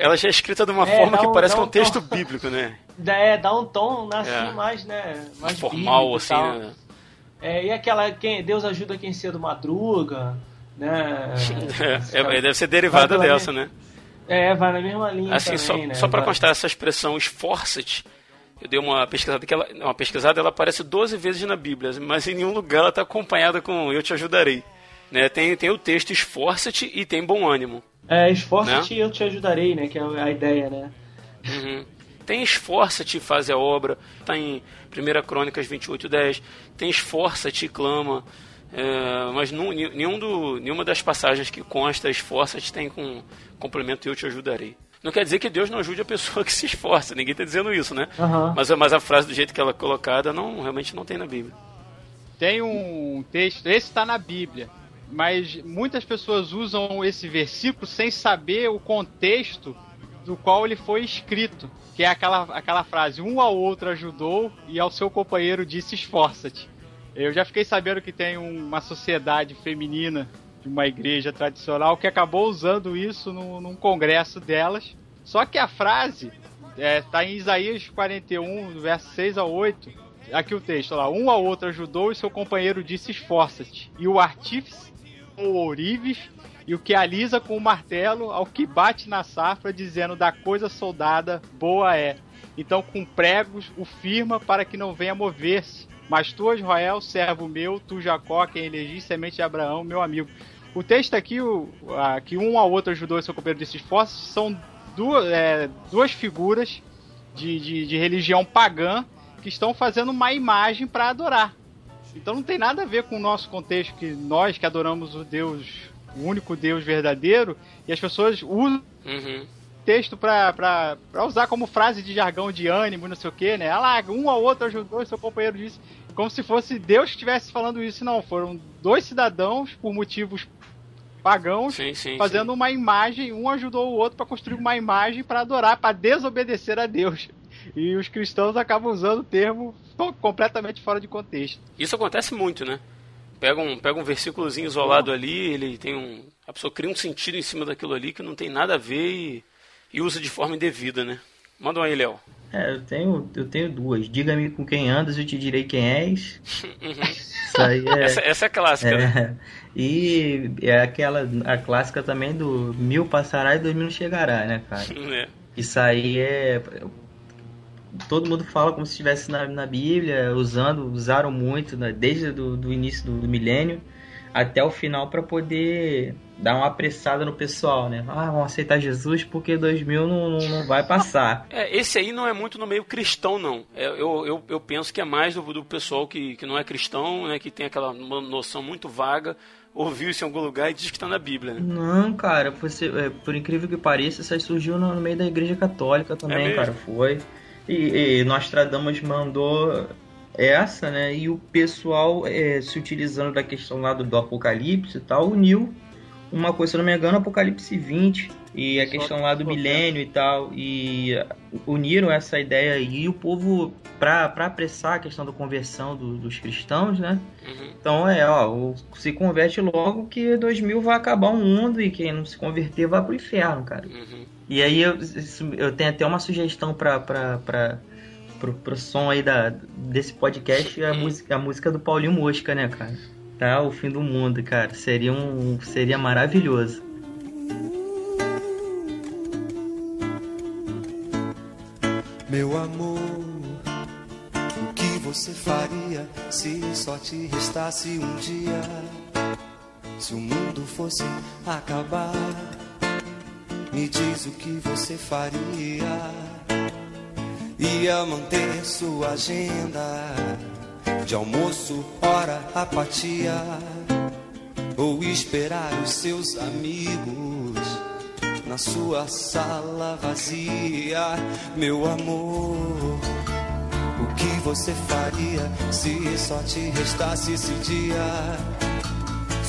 Ela já é escrita de uma é, forma que um, parece que é um texto tom. bíblico, né? É, dá um tom assim é. mais, né? Mais formal, assim, né? É, e aquela quem Deus ajuda quem cedo madruga, né? É, é, deve ser derivada dessa, né? É, vai na mesma linha Assim, também, só, né? só para constar essa expressão esforça-te, eu dei uma pesquisada que ela, uma pesquisada, ela aparece 12 vezes na Bíblia, mas em nenhum lugar ela está acompanhada com eu te ajudarei. Né? Tem, tem o texto esforça-te e tem bom ânimo. É, esforça-te e eu te ajudarei, né? Que é a ideia, né? Uhum. Tem esforça-te faz a obra, tá em 1 Crônicas 28, 10. Tem esforça-te e clama. É, mas ni- nenhum do, nenhuma das passagens que consta esforça-te tem com complemento eu te ajudarei. Não quer dizer que Deus não ajude a pessoa que se esforça, ninguém está dizendo isso, né? Aham. Mas, mas a frase do jeito que ela é colocada não, realmente não tem na Bíblia. Tem um texto, esse está na Bíblia, mas muitas pessoas usam esse versículo sem saber o contexto do qual ele foi escrito, que é aquela, aquela frase: um ao outro ajudou e ao seu companheiro disse esforça-te. Eu já fiquei sabendo que tem um- uma sociedade feminina de uma igreja tradicional que acabou usando isso num, num congresso delas. Só que a frase está em Isaías 41, do verso 6 a 8. Aqui o texto lá: Um ao outro ajudou e seu companheiro disse esforça-te. E o artífice o ourives e o que alisa com o martelo ao que bate na safra, dizendo da coisa soldada boa é. Então com pregos o firma para que não venha mover-se. Mas tu, Israel, servo meu, tu, Jacó, quem elegi, semente de Abraão, meu amigo. O texto aqui, o, a, que um ao outro ajudou seu companheiro disse esforços, são duas, é, duas figuras de, de, de religião pagã que estão fazendo uma imagem para adorar. Então não tem nada a ver com o nosso contexto, que nós que adoramos o Deus, o único Deus verdadeiro, e as pessoas usam Uhum. texto pra, pra, pra usar como frase de jargão de ânimo, não sei o que, né? Ah lá, um ao outro ajudou seu companheiro disse. Como se fosse Deus que estivesse falando isso, não. Foram dois cidadãos, por motivos pagãos, Sim, sim. fazendo uma imagem, um ajudou o outro para construir uma imagem para adorar, para desobedecer a Deus. E os cristãos acabam usando o termo co- completamente fora de contexto. Isso acontece muito, né? Pega um, pega um versículozinho isolado ali, ele tem um. A pessoa cria um sentido em cima daquilo ali que não tem nada a ver e, e usa de forma indevida, né? Manda um aí, Léo. É, eu tenho, eu tenho duas. Diga-me com quem andas, eu te direi quem és. Uhum. Isso aí é. Essa, essa é clássica, né? é. E é aquela a clássica também do mil passará e dois mil chegará, né, cara? É. Isso aí é. Todo mundo fala como se estivesse na, na Bíblia, usando, usaram muito, né, desde do, do início do, do milênio até o final para poder dar uma apressada no pessoal, né? Ah, vamos aceitar Jesus porque 2000 não, não, não vai passar. É, esse aí não é muito no meio cristão, não. É, eu, eu, eu penso que é mais do, do pessoal que, que não é cristão, né? Que tem aquela noção muito vaga, ouviu isso em algum lugar e diz que está na Bíblia, né? Não, cara, você, é, por incrível que pareça, isso aí surgiu no, no meio da igreja católica também, mesmo? cara, foi. E, e Nostradamus mandou essa, né? E o pessoal, é, se utilizando da questão lá do, do Apocalipse e tal, uniu uma coisa, se não me engano, Apocalipse 20 e a Só questão lá do milênio e tal, e uniram essa ideia aí, e o povo, pra, pra apressar a questão da conversão do- dos cristãos, né? Uhum. Então é, ó, se converte logo que 2000 vai acabar o mundo e quem não se converter vai pro inferno, cara. Uhum. E aí eu, isso- eu tenho até uma sugestão pra, pro, pro som aí da, desse podcast, a música, a música do Paulinho Mosca, né, cara? Tá, o fim do mundo, cara. Seria um, seria maravilhoso. Meu amor, o que você faria se só te restasse um dia? Se o mundo fosse acabar, me diz o que você faria. Ia manter sua agenda de almoço, hora, apatia, ou esperar os seus amigos na sua sala vazia, meu amor. O que você faria se só te restasse esse dia?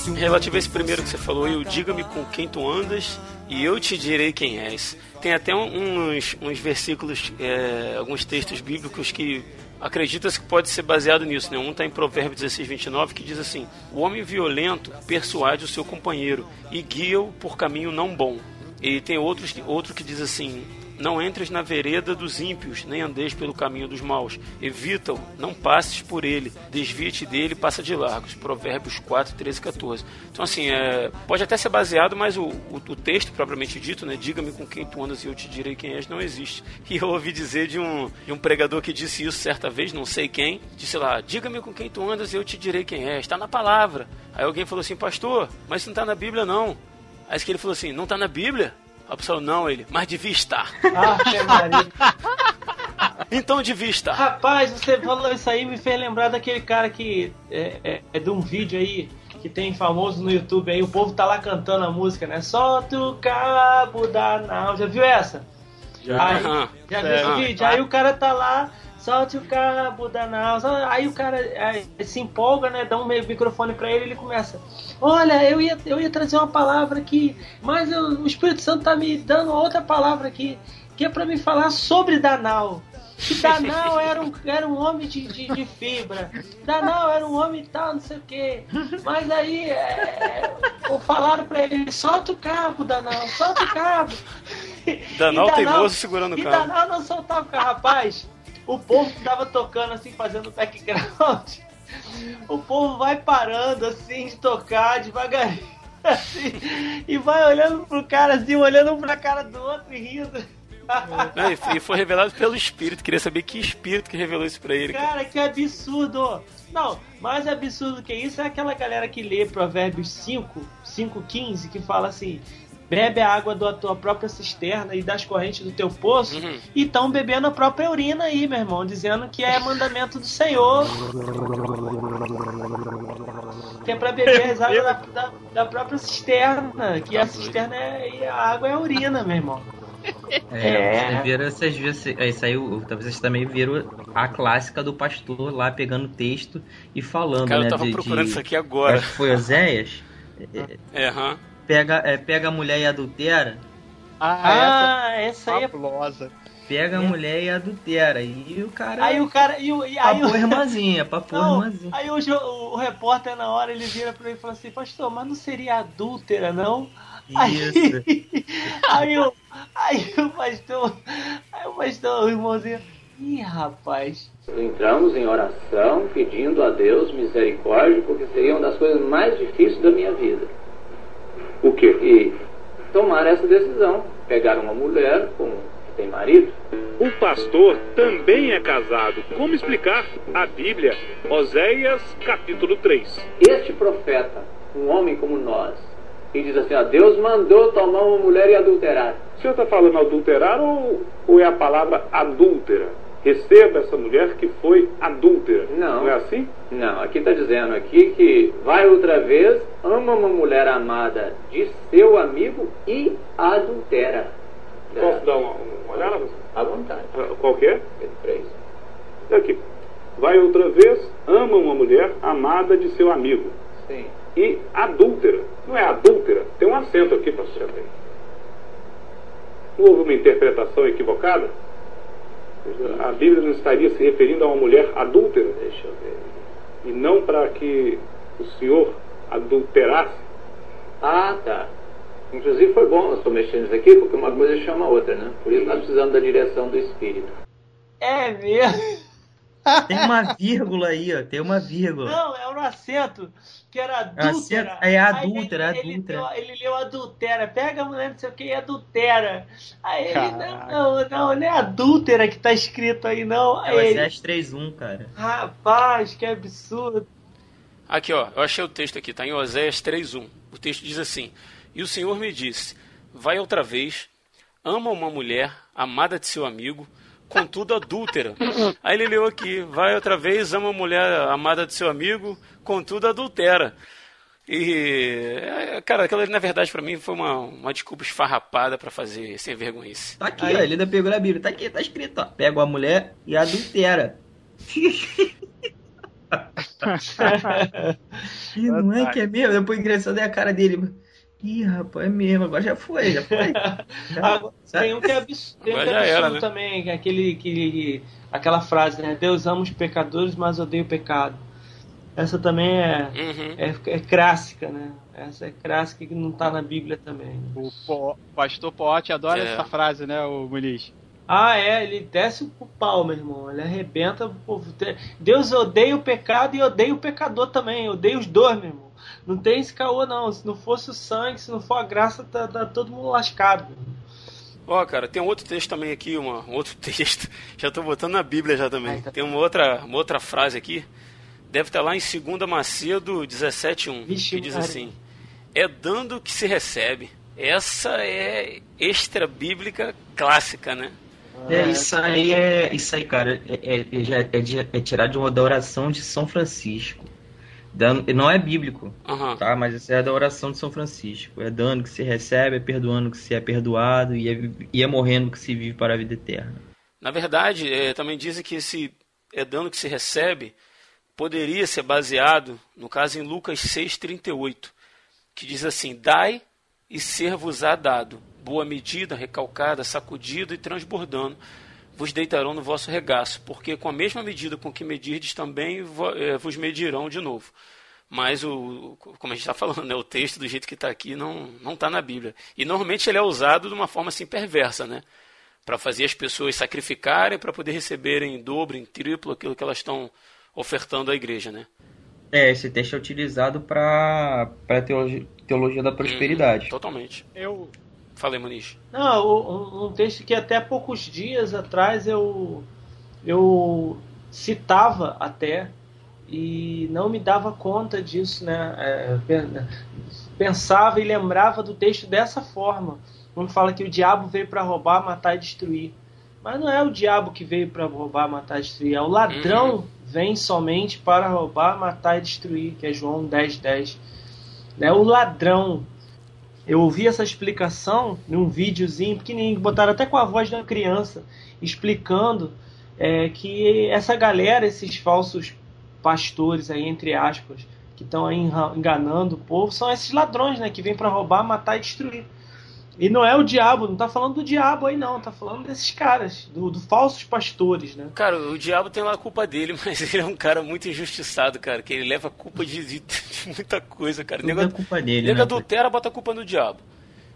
O Relativo a esse primeiro que você falou, eu diga-me com quem tu andas e eu te direi quem és. Tem até uns, uns versículos, é, alguns textos bíblicos que acredita-se que pode ser baseado nisso. Né? Um está em Provérbios 16, 29, que diz assim: O homem violento persuade o seu companheiro e guia-o por caminho não bom. E tem outros, outro que diz assim: Não entres na vereda dos ímpios, nem andeis pelo caminho dos maus. Evita-o, não passes por ele. Desvia-te dele passa de largos. Provérbios 4, 13 e 14. Então, assim, é, pode até ser baseado, mas o, o, o texto propriamente dito, né? Diga-me com quem tu andas e eu te direi quem és, não existe. E eu ouvi dizer de um, de um pregador que disse isso certa vez, não sei quem, disse lá: Diga-me com quem tu andas e eu te direi quem és. Está na palavra. Aí alguém falou assim, pastor, mas isso não está na Bíblia, não. Aí que ele falou assim: Não está na Bíblia? A pessoa, não, ele, mas devia estar. Ah. Então devia estar. Rapaz, você falou isso aí me fez lembrar daquele cara que é, é, é de um vídeo aí que tem famoso no YouTube aí, o povo tá lá cantando a música, né? Solta o cabo da nau. Já viu essa? Já. Aí, já viu esse vídeo? Aí o cara tá lá, solte o cabo da nau. Aí o cara aí, se empolga, né? Dá um microfone pra ele e ele começa. Olha, eu ia, eu ia trazer uma palavra aqui, mas eu- o Espírito Santo tá me dando outra palavra aqui, que é pra me falar sobre Danal. Que Danal era um, era um homem de, de, de fibra. Danal era um homem tal, não sei o quê. Mas aí é, é, falaram pra ele, solta o cabo, Danal, solta o cabo. Danal E teimoso segurando o e cabo. Danal não soltava o carro, rapaz. O povo que tava tocando assim, fazendo background. O povo vai parando assim de tocar devagarinho. Assim, e vai olhando pro cara assim, olhando um pra cara do outro e rindo. Não, e foi- e foi revelado pelo espírito. Queria saber que espírito que revelou isso pra ele. cara. Cara, que absurdo! Não, mais absurdo que isso é aquela galera que lê Provérbios 5, 5,15, que fala assim: bebe a água da tua própria cisterna e das correntes do teu poço, Uhum. e estão bebendo a própria urina aí, meu irmão, dizendo que é mandamento do Senhor. Que é pra beber as águas da, da- da própria cisterna, que a cisterna é, e a água é a urina, meu irmão. É, É. vocês viram, vocês viram, se- é, isso aí, o- talvez vocês também viram a clássica do pastor lá pegando texto e falando, Cara, né? eu tava de- procurando de- isso aqui agora. Acho que foi Oséias. É, aham. Pega, é, pega a mulher e adultera. Ah, Ah, essa essa aí é. fabulosa. Pega a mulher e adultera. E o cara. Aí o cara. E, o- e aí Papou o- irmãzinha, papou Não, irmãzinha. aí o, o, o repórter na hora ele vira pra ele e fala assim, pastor, mas não seria adúltera, não? Isso. Aí, aí, o, aí o pastor, aí o pastor, o irmãozinho, ih rapaz, Entramos em oração pedindo a Deus misericórdia, porque seria uma das coisas mais difíceis da minha vida. O quê? E tomar essa decisão. Pegar uma mulher com, que tem marido. O pastor também é casado. Como explicar? A Bíblia, Oséias capítulo 3. Este profeta, um homem como nós, e diz assim: ó, Deus mandou tomar uma mulher e adulterar. O senhor está falando adulterar ou, ou é a palavra adúltera? Receba essa mulher que foi adúltera. Não. Não é assim? Não, aqui está dizendo aqui que vai outra vez, ama uma mulher amada de seu amigo e adultera. Posso dar uma, uma olhada? À vontade. Ah, Qual que é? Pedro 3. Aqui. Vai outra vez, ama uma mulher amada de seu amigo. Sim. E adúltera. Não é adúltera? Tem um acento aqui, pastor. Não houve uma interpretação equivocada? A Bíblia não estaria se referindo a uma mulher adúltera? Deixa eu ver. E não para que o senhor adulterasse? Ah, tá. Inclusive foi bom eu estou mexendo isso aqui, porque uma coisa chama a outra, né? Por isso nós precisamos da direção do Espírito. é mesmo? Tem uma vírgula aí, ó. Tem uma vírgula. Não, é um acento que era adúltera. Acento- é adúltera, Aí ele, adúltera. Ele, leu, ele leu adultera, pega a mulher não sei o que e adultera. Aí ele, Caraca. não, não, não, não é adúltera que tá escrito aí, não. É Aí o ele, Oséias 3.1, cara. rapaz, que absurdo. Aqui, ó, eu achei o texto aqui, tá em Oséias 3:1. O texto diz assim: E o Senhor me disse: Vai outra vez, ama uma mulher amada de seu amigo, contudo adúltera. Aí ele leu aqui: Vai outra vez, ama uma mulher amada de seu amigo, contudo adultera. E, é, cara, aquela ali, na verdade, pra mim foi uma, uma desculpa esfarrapada pra fazer sem vergonhice. Tá aqui, Aí- ó. Ele ainda pegou na Bíblia. Tá aqui, tá escrito, ó. Pega a mulher e adultera. Ih, não é que é mesmo? Depois engraçado é a cara dele. Ih, rapaz, é mesmo. Agora já foi, já foi. Já, Agora, sabe? tem um que é absurdo, tem um que é já era, absurdo né? também, que é aquele, que, aquela frase, né? Deus ama os pecadores, mas odeia o pecado. Essa também é, Uhum. é, é clássica, né? Essa é clássica que não tá na Bíblia também. né? O po- pastor Pote adora É. essa frase, né, o Muniz? Ah, é, ele desce pro pau, meu irmão. Ele arrebenta. o povo. Deus odeia o pecado e odeia o pecador também. Odeia os dois, meu irmão. Não tem esse caô, não. Se não fosse o sangue, se não for a graça, tá, tá todo mundo lascado. Ó, cara, tem um outro texto também aqui, uma, um outro texto. Já tô botando na Bíblia já também. Ai, tá. Tem uma outra, uma outra frase aqui. Deve estar lá em 2 Macedo 17.1, Vixe, que diz assim: É dando que se recebe. Essa é extra bíblica clássica, né? É, isso aí é. Isso aí, cara, é, é, é de- é tirado de uma da oração de São Francisco. Não é bíblico, Aham. tá? Mas isso é da oração de São Francisco. É dando que se recebe, é perdoando que se é perdoado, e é, e é morrendo que se vive para a vida eterna. Na verdade, é, também dizem que esse é dano que se recebe poderia ser baseado, no caso, em Lucas 6,38, que diz assim: Dai e ser-vos-á dado, boa medida, recalcada, sacudida e transbordando, vos deitarão no vosso regaço, porque com a mesma medida com que medirdes também eh, vos medirão de novo. Mas, o, como a gente está falando, né, o texto do jeito que está aqui não não está na Bíblia. E normalmente ele é usado de uma forma assim perversa, né? para fazer as pessoas sacrificarem para poder receberem em dobro, em triplo aquilo que elas estão ofertando à igreja, né? É, esse texto é utilizado para a teologia, teologia da prosperidade. Uhum, totalmente. Eu, Falei, Muniz. Não, um, texto que até poucos dias atrás eu, eu citava até e não me dava conta disso, né? É, pen- pensava e lembrava do texto dessa forma. Quando fala que o diabo veio para roubar, matar e destruir. Mas não é o diabo que veio para roubar, matar e destruir. É o ladrão vem somente para roubar, matar e destruir, que é João 10, 10. Né? O ladrão eu ouvi essa explicação num videozinho pequenininho, que botaram até com a voz uma criança, explicando é, que essa galera, esses falsos pastores aí, entre aspas, que estão enganando o povo, são esses ladrões, né, que vêm para roubar, matar e destruir. E não é o diabo, não tá falando do diabo aí não, tá falando desses caras, do, do falsos pastores, né? Cara, o diabo tem lá a culpa dele, mas ele é um cara muito injustiçado, cara, que ele leva a culpa de, de- de muita coisa, cara. Tudo Nego, é culpa dele, nego né? adultera, bota a culpa no diabo.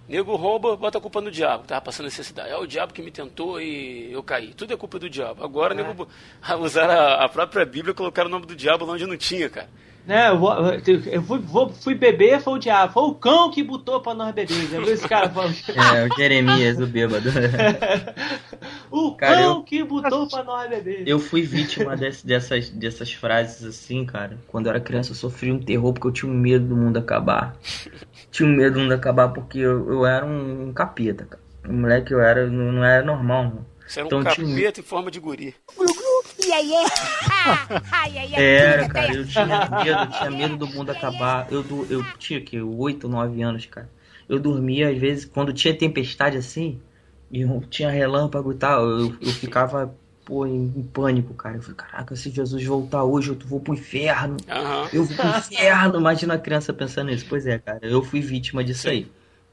Nego rouba, bota a culpa no diabo. Tava passando necessidade. É o diabo que me tentou e eu caí. Tudo é culpa do diabo. Agora, nego bo- usaram a, a própria Bíblia e colocaram o nome do diabo lá onde não tinha, cara. Né, eu, vou- eu fui, vou- fui beber, foi o diabo, foi o cão que botou pra nós beber. Já viu esse cara falando? É, o Jeremias, o bêbado. O Cara, cão eu- que botou pra nós beber. Eu fui vítima desse- dessas, dessas frases assim, cara. Quando eu era criança, eu sofri um terror porque eu tinha um medo do mundo acabar. Tinha um medo do mundo acabar porque eu, eu era um, capeta, cara. O moleque eu era, não, não era normal, não. Você era um Então, tinha um- capeta em forma de guri. Era, cara, eu tinha medo, eu tinha medo do mundo acabar. Eu, eu tinha que 8, 9 anos, cara. Eu dormia, às vezes, quando tinha tempestade assim, e tinha relâmpago e tal, eu, eu ficava, pô, em, em pânico, cara. Eu falei, caraca, se Jesus voltar hoje, eu vou pro inferno. Aham. Eu vou pro inferno. Imagina a criança pensando nisso. Pois é, cara, eu fui vítima disso aí.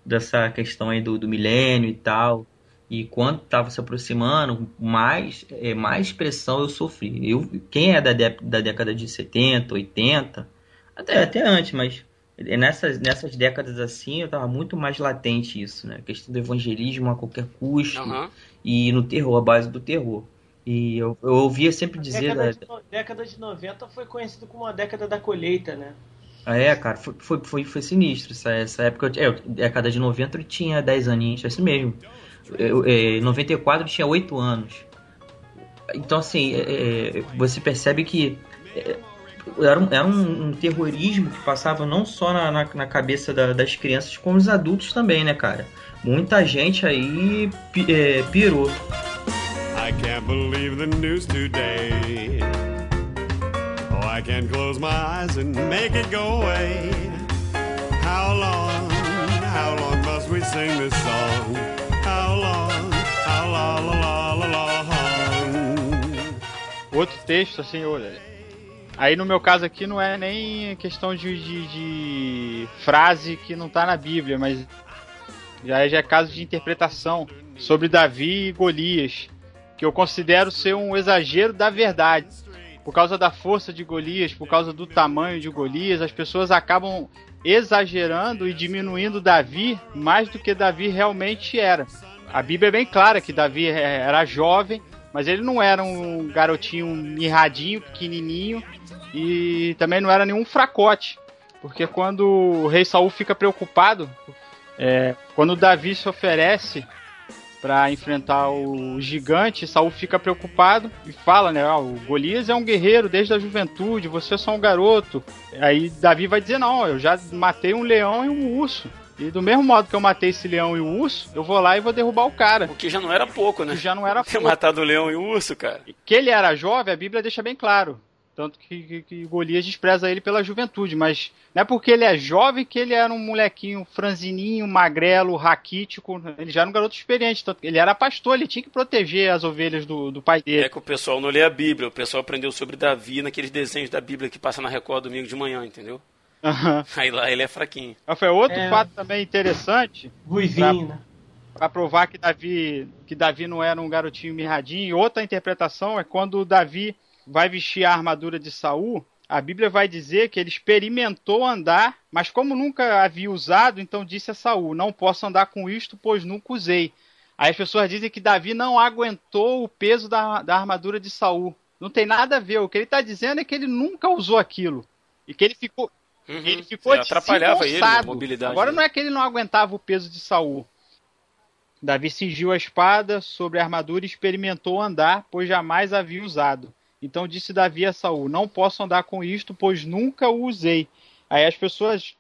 Dessa questão aí do, do milênio e tal. E quando tava se aproximando, mais, é, mais pressão eu sofri. Eu, quem é da, dé- da década de 70, 80, até, até antes, mas nessas, nessas décadas assim, eu tava muito mais latente isso, né? A questão do evangelismo a qualquer custo Aham. e no terror, a base do terror. E eu, eu ouvia sempre dizer. década, da- de, no- década de 90 foi conhecido como a década da colheita, né? Ah, é, cara, foi, foi, foi, foi sinistro. Essa, essa época, eu, é, década de 90 eu tinha 10 aninhos, é assim mesmo. É, 94 eu tinha 8 anos. Então, assim, é, é, você percebe que é, era, um, era um, um terrorismo que passava não só na, na, na cabeça da- das crianças, como os adultos também, né, cara? Muita gente aí é, pirou. I can't believe the news today. Oh, I can't close my eyes and make it go away. How long, how long must we sing this song? Outro texto, assim, olha. Aí no meu caso aqui não é nem questão de, de, de frase que não tá na Bíblia, mas já, já é caso de interpretação sobre Davi e Golias, que eu considero ser um exagero da verdade. por causa da força de Golias, por causa do tamanho de Golias, as pessoas acabam exagerando e diminuindo Davi mais do que Davi realmente era. A Bíblia é bem clara que Davi é, era jovem, mas ele não era um garotinho mirradinho, pequenininho, e também não era nenhum fracote. Porque quando o rei Saul fica preocupado, é, quando Davi se oferece para enfrentar o gigante, Saul fica preocupado e fala, né, ah, o Golias é um guerreiro desde a juventude, você é só um garoto. Aí Davi vai dizer, não, eu já matei um leão e um urso. E do mesmo modo que eu matei esse leão e o urso, eu vou lá e vou derrubar o cara. O que já não era pouco, né? Que já não era Ter matado o leão e o urso, cara. Que ele era jovem, a Bíblia deixa bem claro. Tanto que, que, que Golias despreza ele pela juventude, mas não é porque ele é jovem que ele era um molequinho franzininho, magrelo, raquítico. Ele já era um garoto experiente, tanto que ele era pastor, ele tinha que proteger as ovelhas do, do pai dele. É que o pessoal não lê a Bíblia, o pessoal aprendeu sobre Davi naqueles desenhos da Bíblia que passa na Record domingo de manhã, entendeu? Uhum. Aí lá ele é fraquinho. Foi outro É. fato também interessante. Ruivinho, né? Pra provar que Davi, que Davi não era um garotinho mirradinho. E outra interpretação é quando Davi vai vestir a armadura de Saul, a Bíblia vai dizer que ele experimentou andar, mas como nunca havia usado, então disse a Saul: Não posso andar com isto, pois nunca usei. Aí as pessoas dizem que Davi não aguentou o peso da, da armadura de Saul. Não tem nada a ver. O que ele está dizendo é que ele nunca usou aquilo. E que ele ficou, Uhum. ele ficou É, atrapalhava ele na desengonçado. mobilidade. Agora né? não é que ele não aguentava o peso de Saul. Davi cingiu a espada sobre a armadura e experimentou andar, pois jamais havia usado. Então disse Davi a Saul: Não posso andar com isto, pois nunca o usei. Aí as pessoas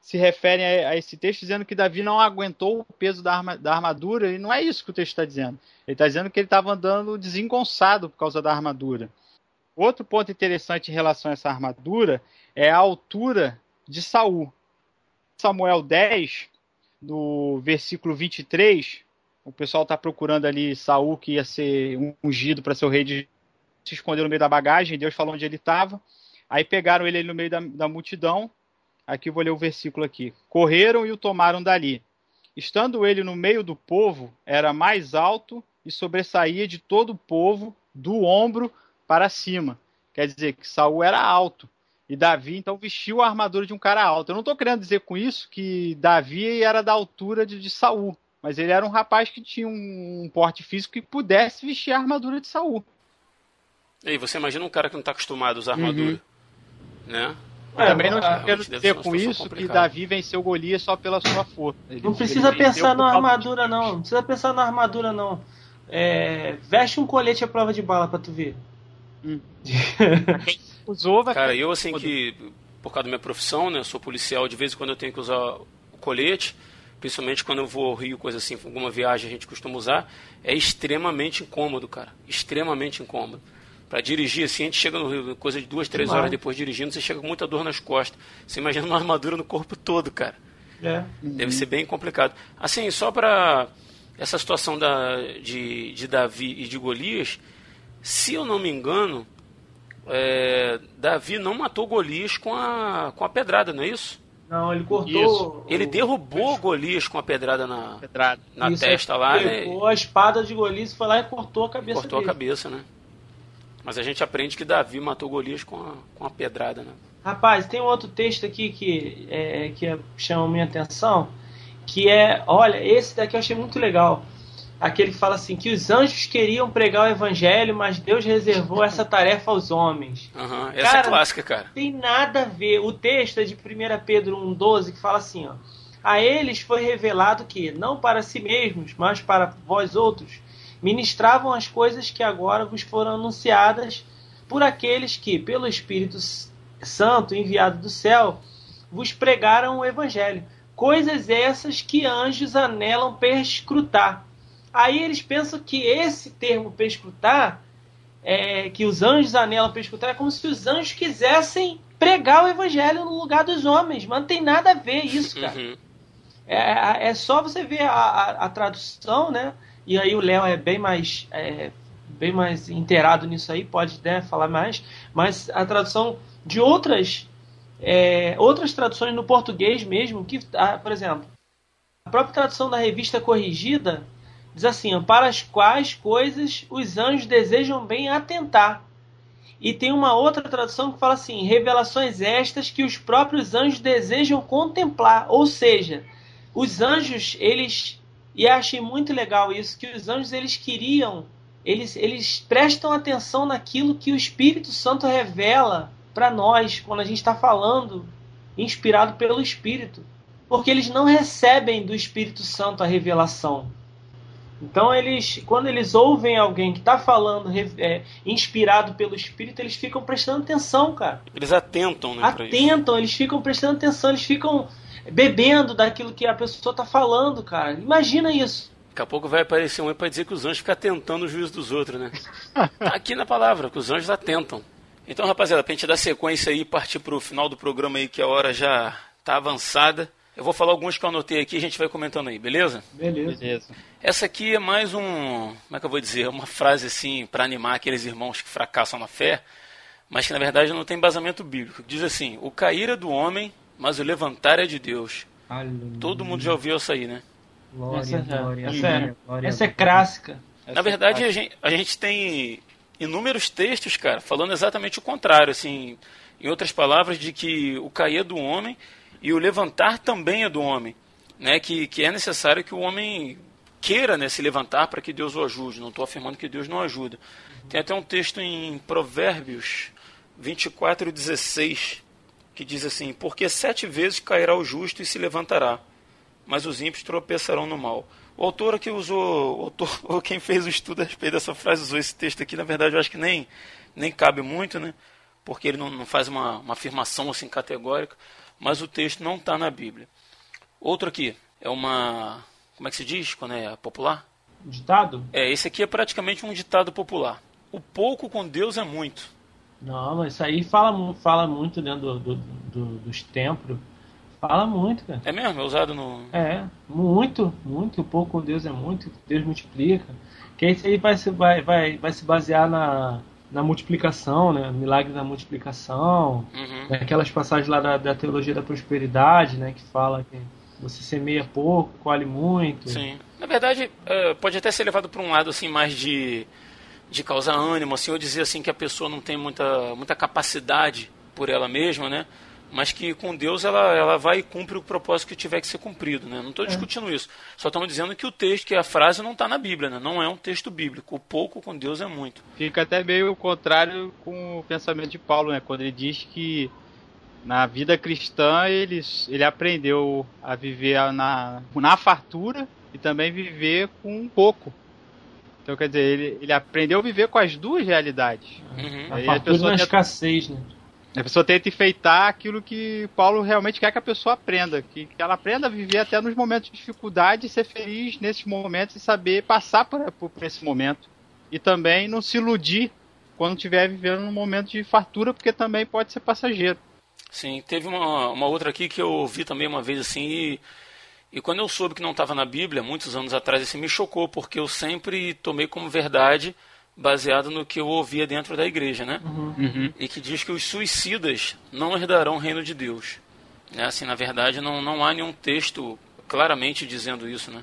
se referem a, a esse texto dizendo que Davi não aguentou o peso da, arma- da armadura, e não é isso que o texto está dizendo. Ele está dizendo que ele estava andando desengonçado por causa da armadura. Outro ponto interessante em relação a essa armadura é a altura de Saul. Samuel 10, do versículo 23, o pessoal está procurando ali Saul que ia ser ungido para ser o rei de se escondeu no meio da bagagem, Deus falou onde ele estava. Aí pegaram ele no meio da, da multidão. Aqui vou ler o versículo aqui. Correram e o tomaram dali. Estando ele no meio do povo, era mais alto e sobressaía de todo o povo, do ombro para cima. Quer dizer que Saul era alto. E Davi, então, vestiu a armadura de um cara alto. Eu não estou querendo dizer com isso que Davi era da altura de, de Saul. Mas ele era um rapaz que tinha um, um porte físico que pudesse vestir a armadura de Saul. E aí, você imagina um cara que não está acostumado a usar armadura. Né? É, Também não ah, quero dizer com isso que complicada. Davi venceu Golias só pela sua força. Ele- Não precisa pensar na armadura, de- não. Não precisa pensar na armadura, não. É, veste um colete à prova de bala pra tu ver. Usou, vai Cara, eu assim que, por causa da minha profissão, né, eu sou policial, de vez em quando eu tenho que usar o colete, principalmente quando eu vou ao Rio, coisa assim, alguma viagem a gente costuma usar, é extremamente incômodo, cara, extremamente incômodo. Pra dirigir assim, a gente chega no Rio, coisa de duas, três Demais. horas depois dirigindo, você chega com muita dor nas costas. Você imagina uma armadura no corpo todo, cara. É. Deve ser bem complicado. Assim, só para essa situação da, de, de Davi e de Golias, se eu não me engano, é, Davi não matou Golias com a, com a pedrada, não é isso? Não, ele cortou. Isso. Ele o- derrubou Golias com a pedrada na, Pedrada. na Isso, testa ele lá né, Pegou a espada de Golias, foi lá e cortou a cabeça cortou a dele. cabeça, né? Mas a gente aprende que Davi matou Golias com a, com a pedrada, né? Rapaz, tem um outro texto aqui que, é, que é- chama minha atenção, que é, olha, esse daqui eu achei muito legal. Aquele que fala assim, que os anjos queriam pregar o evangelho, mas Deus reservou essa tarefa aos homens. Aham, Essa Cara, é clássica, cara. Tem nada a ver. O texto é de 1 Pedro 1,12 que fala assim: ó, A eles foi revelado que, não para si mesmos, mas para vós outros, ministravam as coisas que agora vos foram anunciadas por aqueles que, pelo Espírito Santo enviado do céu, vos pregaram o Evangelho. Coisas essas que anjos anelam perscrutar. Aí eles pensam que esse termo perscrutar é, que os anjos anelam para escutar, é como se os anjos quisessem pregar o evangelho no lugar dos homens, mas não tem nada a ver isso, cara. Uhum. É, é só você ver a, a, a tradução, né? E aí o Léo é bem mais é, bem mais inteirado nisso aí, pode né, falar mais, mas a tradução de outras é, outras traduções no português mesmo, que, ah, por exemplo, a própria tradução da revista corrigida diz assim: ó, para as quais coisas os anjos desejam bem atentar. E tem uma outra tradução que fala assim: revelações estas que os próprios anjos desejam contemplar. Ou seja, os anjos, eles. E achei muito legal isso, que os anjos eles queriam, eles, eles prestam atenção naquilo que o Espírito Santo revela para nós quando a gente está falando, inspirado pelo Espírito. Porque eles não recebem do Espírito Santo a revelação. Então eles, quando eles ouvem alguém que está falando é, inspirado pelo Espírito, eles ficam prestando atenção, cara. Eles atentam, né? Atentam, eles ficam prestando atenção, eles ficam bebendo daquilo que a pessoa está falando, cara. Imagina isso. Daqui a pouco vai aparecer um para dizer que os anjos ficam atentando o juízo dos outros, né? tá aqui na palavra, que os anjos atentam. Então, rapaziada, pra gente dar sequência aí e partir pro final do programa aí, que a hora já tá avançada. Eu vou falar alguns que eu anotei aqui e a gente vai comentando aí, beleza? Beleza. beleza. Essa aqui é mais um, como é que eu vou dizer, uma frase assim para animar aqueles irmãos que fracassam na fé, mas que na verdade não tem embasamento bíblico. Diz assim: "O cair é do homem, mas o levantar é de Deus". Aleluia. Todo mundo já ouviu essa aí, né? Glória, essa, glória, essa, é, glória, essa é clássica. Na verdade, a gente, a gente tem inúmeros textos, cara, falando exatamente o contrário, assim, em outras palavras, de que o cair é do homem e o levantar também é do homem, né? Que, que é necessário que o homem queira né, se levantar para que Deus o ajude. Não estou afirmando que Deus não ajuda. Tem até um texto em Provérbios 24, 16, que diz assim: Porque sete vezes cairá o justo e se levantará, mas os ímpios tropeçarão no mal. O autor que usou, o autor, ou quem fez o estudo a respeito dessa frase usou esse texto aqui, na verdade eu acho que nem, nem cabe muito, né? Porque ele não, não faz uma, uma afirmação assim categórica mas o texto não está na Bíblia. Outro aqui é uma. Como é que se diz quando é popular? Ditado? É, esse aqui é praticamente um ditado popular. O pouco com Deus é muito. Não, mas isso aí fala, fala muito dentro do, do, do, dos templos. Fala muito, cara. É mesmo? É usado no. É, muito, muito. O pouco com Deus é muito. Deus multiplica. Que isso aí vai se, vai, vai, vai se basear na, na multiplicação, né? Milagre da multiplicação, uhum. aquelas passagens lá da, da, teologia da prosperidade, né? Que fala que você semeia pouco, colhe muito. Sim. Na verdade, uh, pode até ser levado para um lado assim mais de, de causar ânimo, assim, ou dizer assim que a pessoa não tem muita, muita capacidade por ela mesma, né? Mas que com Deus ela, ela vai e cumpre o propósito que tiver que ser cumprido. Né? Não estou é. discutindo isso. Só estamos dizendo que o texto, que a frase não está na Bíblia, né? não é um texto bíblico. O pouco com Deus é muito. Fica até meio contrário com o pensamento de Paulo, né? quando ele diz que na vida cristã ele, ele aprendeu a viver na, na fartura e também viver com pouco. Então, quer dizer, ele, ele aprendeu a viver com as duas realidades. Uhum. A fartura e a escassez, né? A pessoa tenta enfeitar aquilo que Paulo realmente quer que a pessoa aprenda. Que, que ela aprenda a viver até nos momentos de dificuldade, ser feliz nesses momentos e saber passar por, por, por esse momento. E também não se iludir quando estiver vivendo num momento de fartura, porque também pode ser passageiro. Sim, teve uma, uma outra aqui que eu ouvi também uma vez assim, e, e quando eu soube que não estava na Bíblia, muitos anos atrás, assim, me chocou, porque eu sempre tomei como verdade baseado no que eu ouvia dentro da igreja, né? Uhum. Uhum. E que diz que os suicidas não herdarão o reino de Deus. É, assim, na verdade, não, não há nenhum texto claramente dizendo isso, né?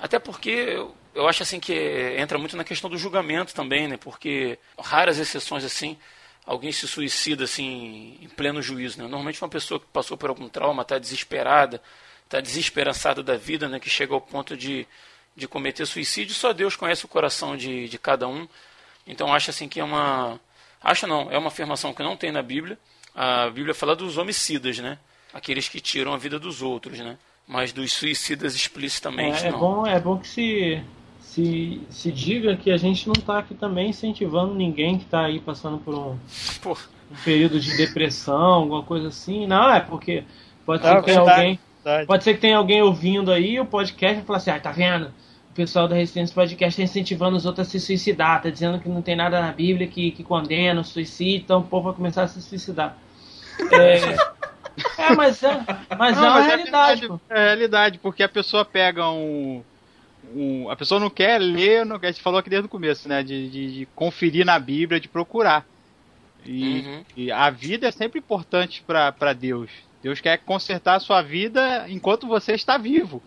Até porque eu, eu acho assim que entra muito na questão do julgamento também, né? Porque raras exceções assim, alguém se suicida assim em pleno juízo, né? Normalmente uma pessoa que passou por algum trauma, está desesperada, está desesperançada da vida, né? Que chega ao ponto de de cometer suicídio, só Deus conhece o coração de, de cada um. Então acho assim que é uma. Acho não, é uma afirmação que não tem na Bíblia. A Bíblia fala dos homicidas, né? Aqueles que tiram a vida dos outros, né? Mas dos suicidas explicitamente é, é não. Bom, é bom que se, se, se diga que a gente não está aqui também incentivando ninguém que está aí passando por um, um, período de depressão, alguma coisa assim. Não, é porque pode ser que tenha alguém. Pode ser que tenha alguém ouvindo aí o podcast e falar assim, ah, tá vendo? O pessoal da Resistência Podcast está incentivando os outros a se suicidar, tá dizendo que não tem nada na Bíblia que, que condena o suicídio, então o povo vai começar a se suicidar. É, é mas é, mas não, é uma mas é realidade. É, é realidade, porque a pessoa pega um, um, A pessoa não quer ler, não, a gente falou aqui desde o começo, né? De, de, de conferir na Bíblia, de procurar. E, uhum. e a vida é sempre importante para Deus. Deus quer consertar a sua vida enquanto você está vivo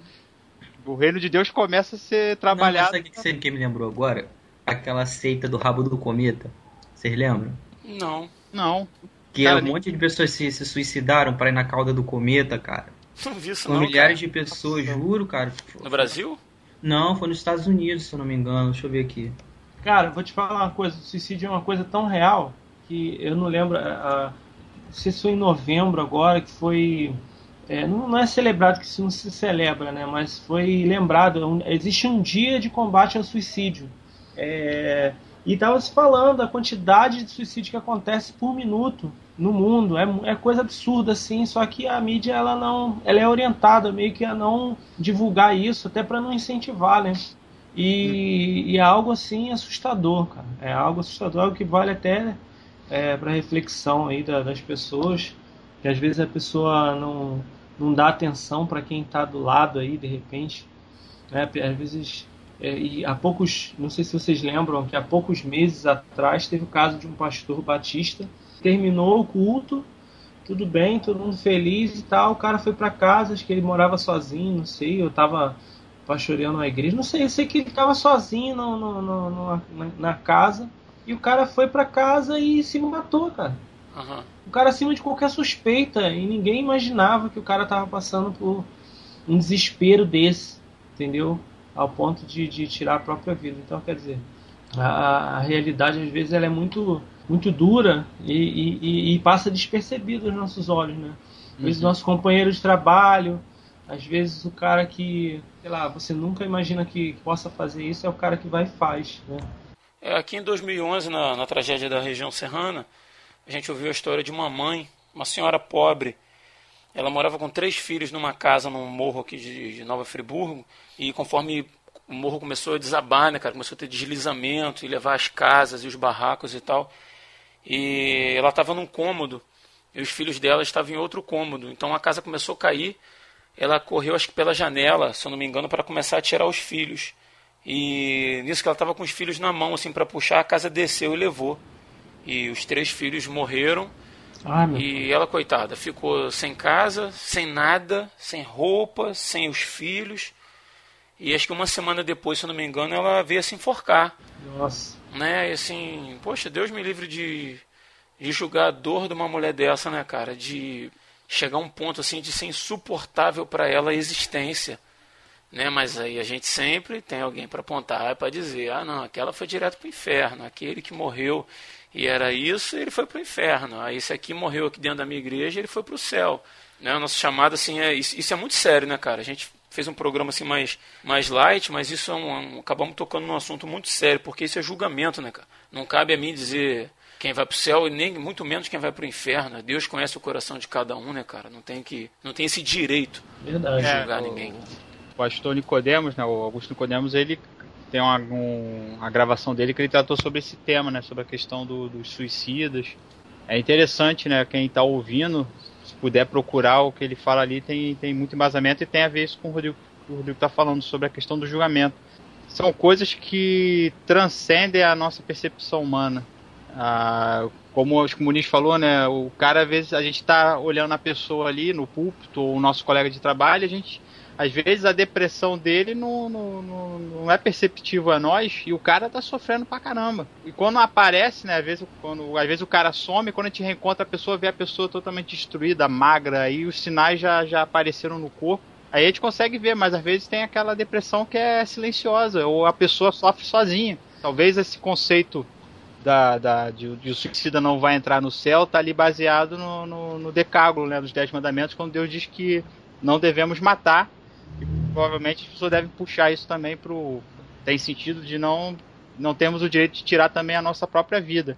o reino de Deus começa a ser trabalhado. Não, sabe o que você me lembrou agora? Aquela seita do rabo do cometa. Vocês lembram? Não. Não. Que Cara, um monte de pessoas se, se suicidaram para ir na cauda do cometa, cara. Não vi isso não, milhares cara. de pessoas, juro, cara. No Brasil? Não, foi nos Estados Unidos, se eu não me engano. Deixa eu ver aqui. Cara, vou te falar uma coisa: o suicídio é uma coisa tão real que eu não lembro. Sei se foi em novembro agora que foi. É, não, não é celebrado, que isso não se celebra, né? Mas foi lembrado. um- existe um dia de combate ao suicídio. É, e estava se falando a quantidade de suicídio que acontece por minuto no mundo. É, é coisa absurda, assim. Só que a mídia ela não, ela é orientada meio que a não divulgar isso, até para não incentivar, né? E, e é algo assim assustador, cara. É algo assustador, algo que vale até é, para reflexão aí da- das pessoas, que às vezes a pessoa não, não dá atenção para quem está do lado aí, de repente. Né? Às vezes, é, e há poucos, não sei se vocês lembram, que há poucos meses atrás teve o caso de um pastor batista, terminou o culto, tudo bem, todo mundo feliz e tal, o cara foi para casa, acho que ele morava sozinho, não sei, eu tava pastoreando a igreja. Não sei, eu sei que ele estava sozinho no, no- no- na, na casa. E o cara foi pra casa e se matou, cara. Aham. O cara acima de qualquer suspeita. E ninguém imaginava que o cara tava passando por um desespero desse. Entendeu? Ao ponto de, de tirar a própria vida. Então, quer dizer, a, a realidade às vezes ela é muito, muito dura e, e- e- e passa despercebida aos nossos olhos, né? Às vezes, Uhum. nosso companheiro de trabalho, às vezes o cara que, sei lá, você nunca imagina que possa fazer isso é o cara que vai e faz, né? É, aqui em 2011, na, na tragédia da região serrana, a gente ouviu a história de uma mãe, uma senhora pobre. Ela morava com três filhos numa casa num morro aqui de, de Nova Friburgo. E conforme o morro começou a desabar, né, cara, começou a ter deslizamento e levar as casas e os barracos e tal. E ela estava num cômodo e os filhos dela estavam em outro cômodo. Então a casa começou a cair. Ela correu, acho que pela janela, se eu não me engano, para começar a tirar os filhos. E nisso que ela estava com os filhos na mão, assim, para puxar, a casa desceu e levou. E os três filhos morreram. Ah, meu E ela, coitada, ficou sem casa, sem nada, sem roupa, sem os filhos. E acho que uma semana depois, se eu não me engano, ela veio se enforcar. Nossa. Né? E assim, poxa, Deus me livre de, de julgar a dor de uma mulher dessa, né, cara? De chegar a um ponto assim de ser insuportável para ela a existência. Né? Mas aí a gente sempre tem alguém para apontar para dizer: ah, não, aquela foi direto para o inferno, aquele que morreu e era isso, ele foi para o inferno. Aí esse aqui morreu aqui dentro da minha igreja, ele foi para o céu. Né? A nossa chamada, assim, é isso, isso é muito sério, né, cara? A gente fez um programa assim mais, mais light, mas isso é um, um- acabamos tocando num assunto muito sério, porque isso é julgamento, né, cara? Não cabe a mim dizer quem vai para o céu e nem muito menos quem vai para o inferno. Deus conhece o coração de cada um, né, cara? Não tem que, não tem esse direito Verdade. de É, julgar o- ninguém. O pastor Nicodemos, né, o Augusto Nicodemos, ele tem uma, um- a gravação dele que ele tratou sobre esse tema, né, sobre a questão do- dos suicidas. É interessante, né, quem está ouvindo, se puder procurar o que ele fala ali, tem, tem muito embasamento e tem a ver isso com o Rodrigo, o Rodrigo está falando sobre a questão do julgamento. São coisas que transcendem a nossa percepção humana. Ah, como acho que o Muniz falou, né, o cara às vezes a gente está olhando a pessoa ali no púlpito ou o nosso colega de trabalho, a gente às vezes a depressão dele não, não, não, não é perceptível a nós e o cara tá sofrendo pra caramba. E quando aparece, né, às vezes, quando, às vezes o cara some, quando a gente reencontra a pessoa, vê a pessoa totalmente destruída, magra, aí os sinais já, já apareceram no corpo. Aí a gente consegue ver, mas às vezes tem aquela depressão que é silenciosa, ou a pessoa sofre sozinha. Talvez esse conceito da, da, de, de o suicida não vai entrar no céu tá ali baseado no, no, no decálogo, né, dos Dez Mandamentos, quando Deus diz que não devemos matar. E provavelmente as pessoas devem puxar isso também pro. Tem sentido de não. Não temos o direito de tirar também a nossa própria vida.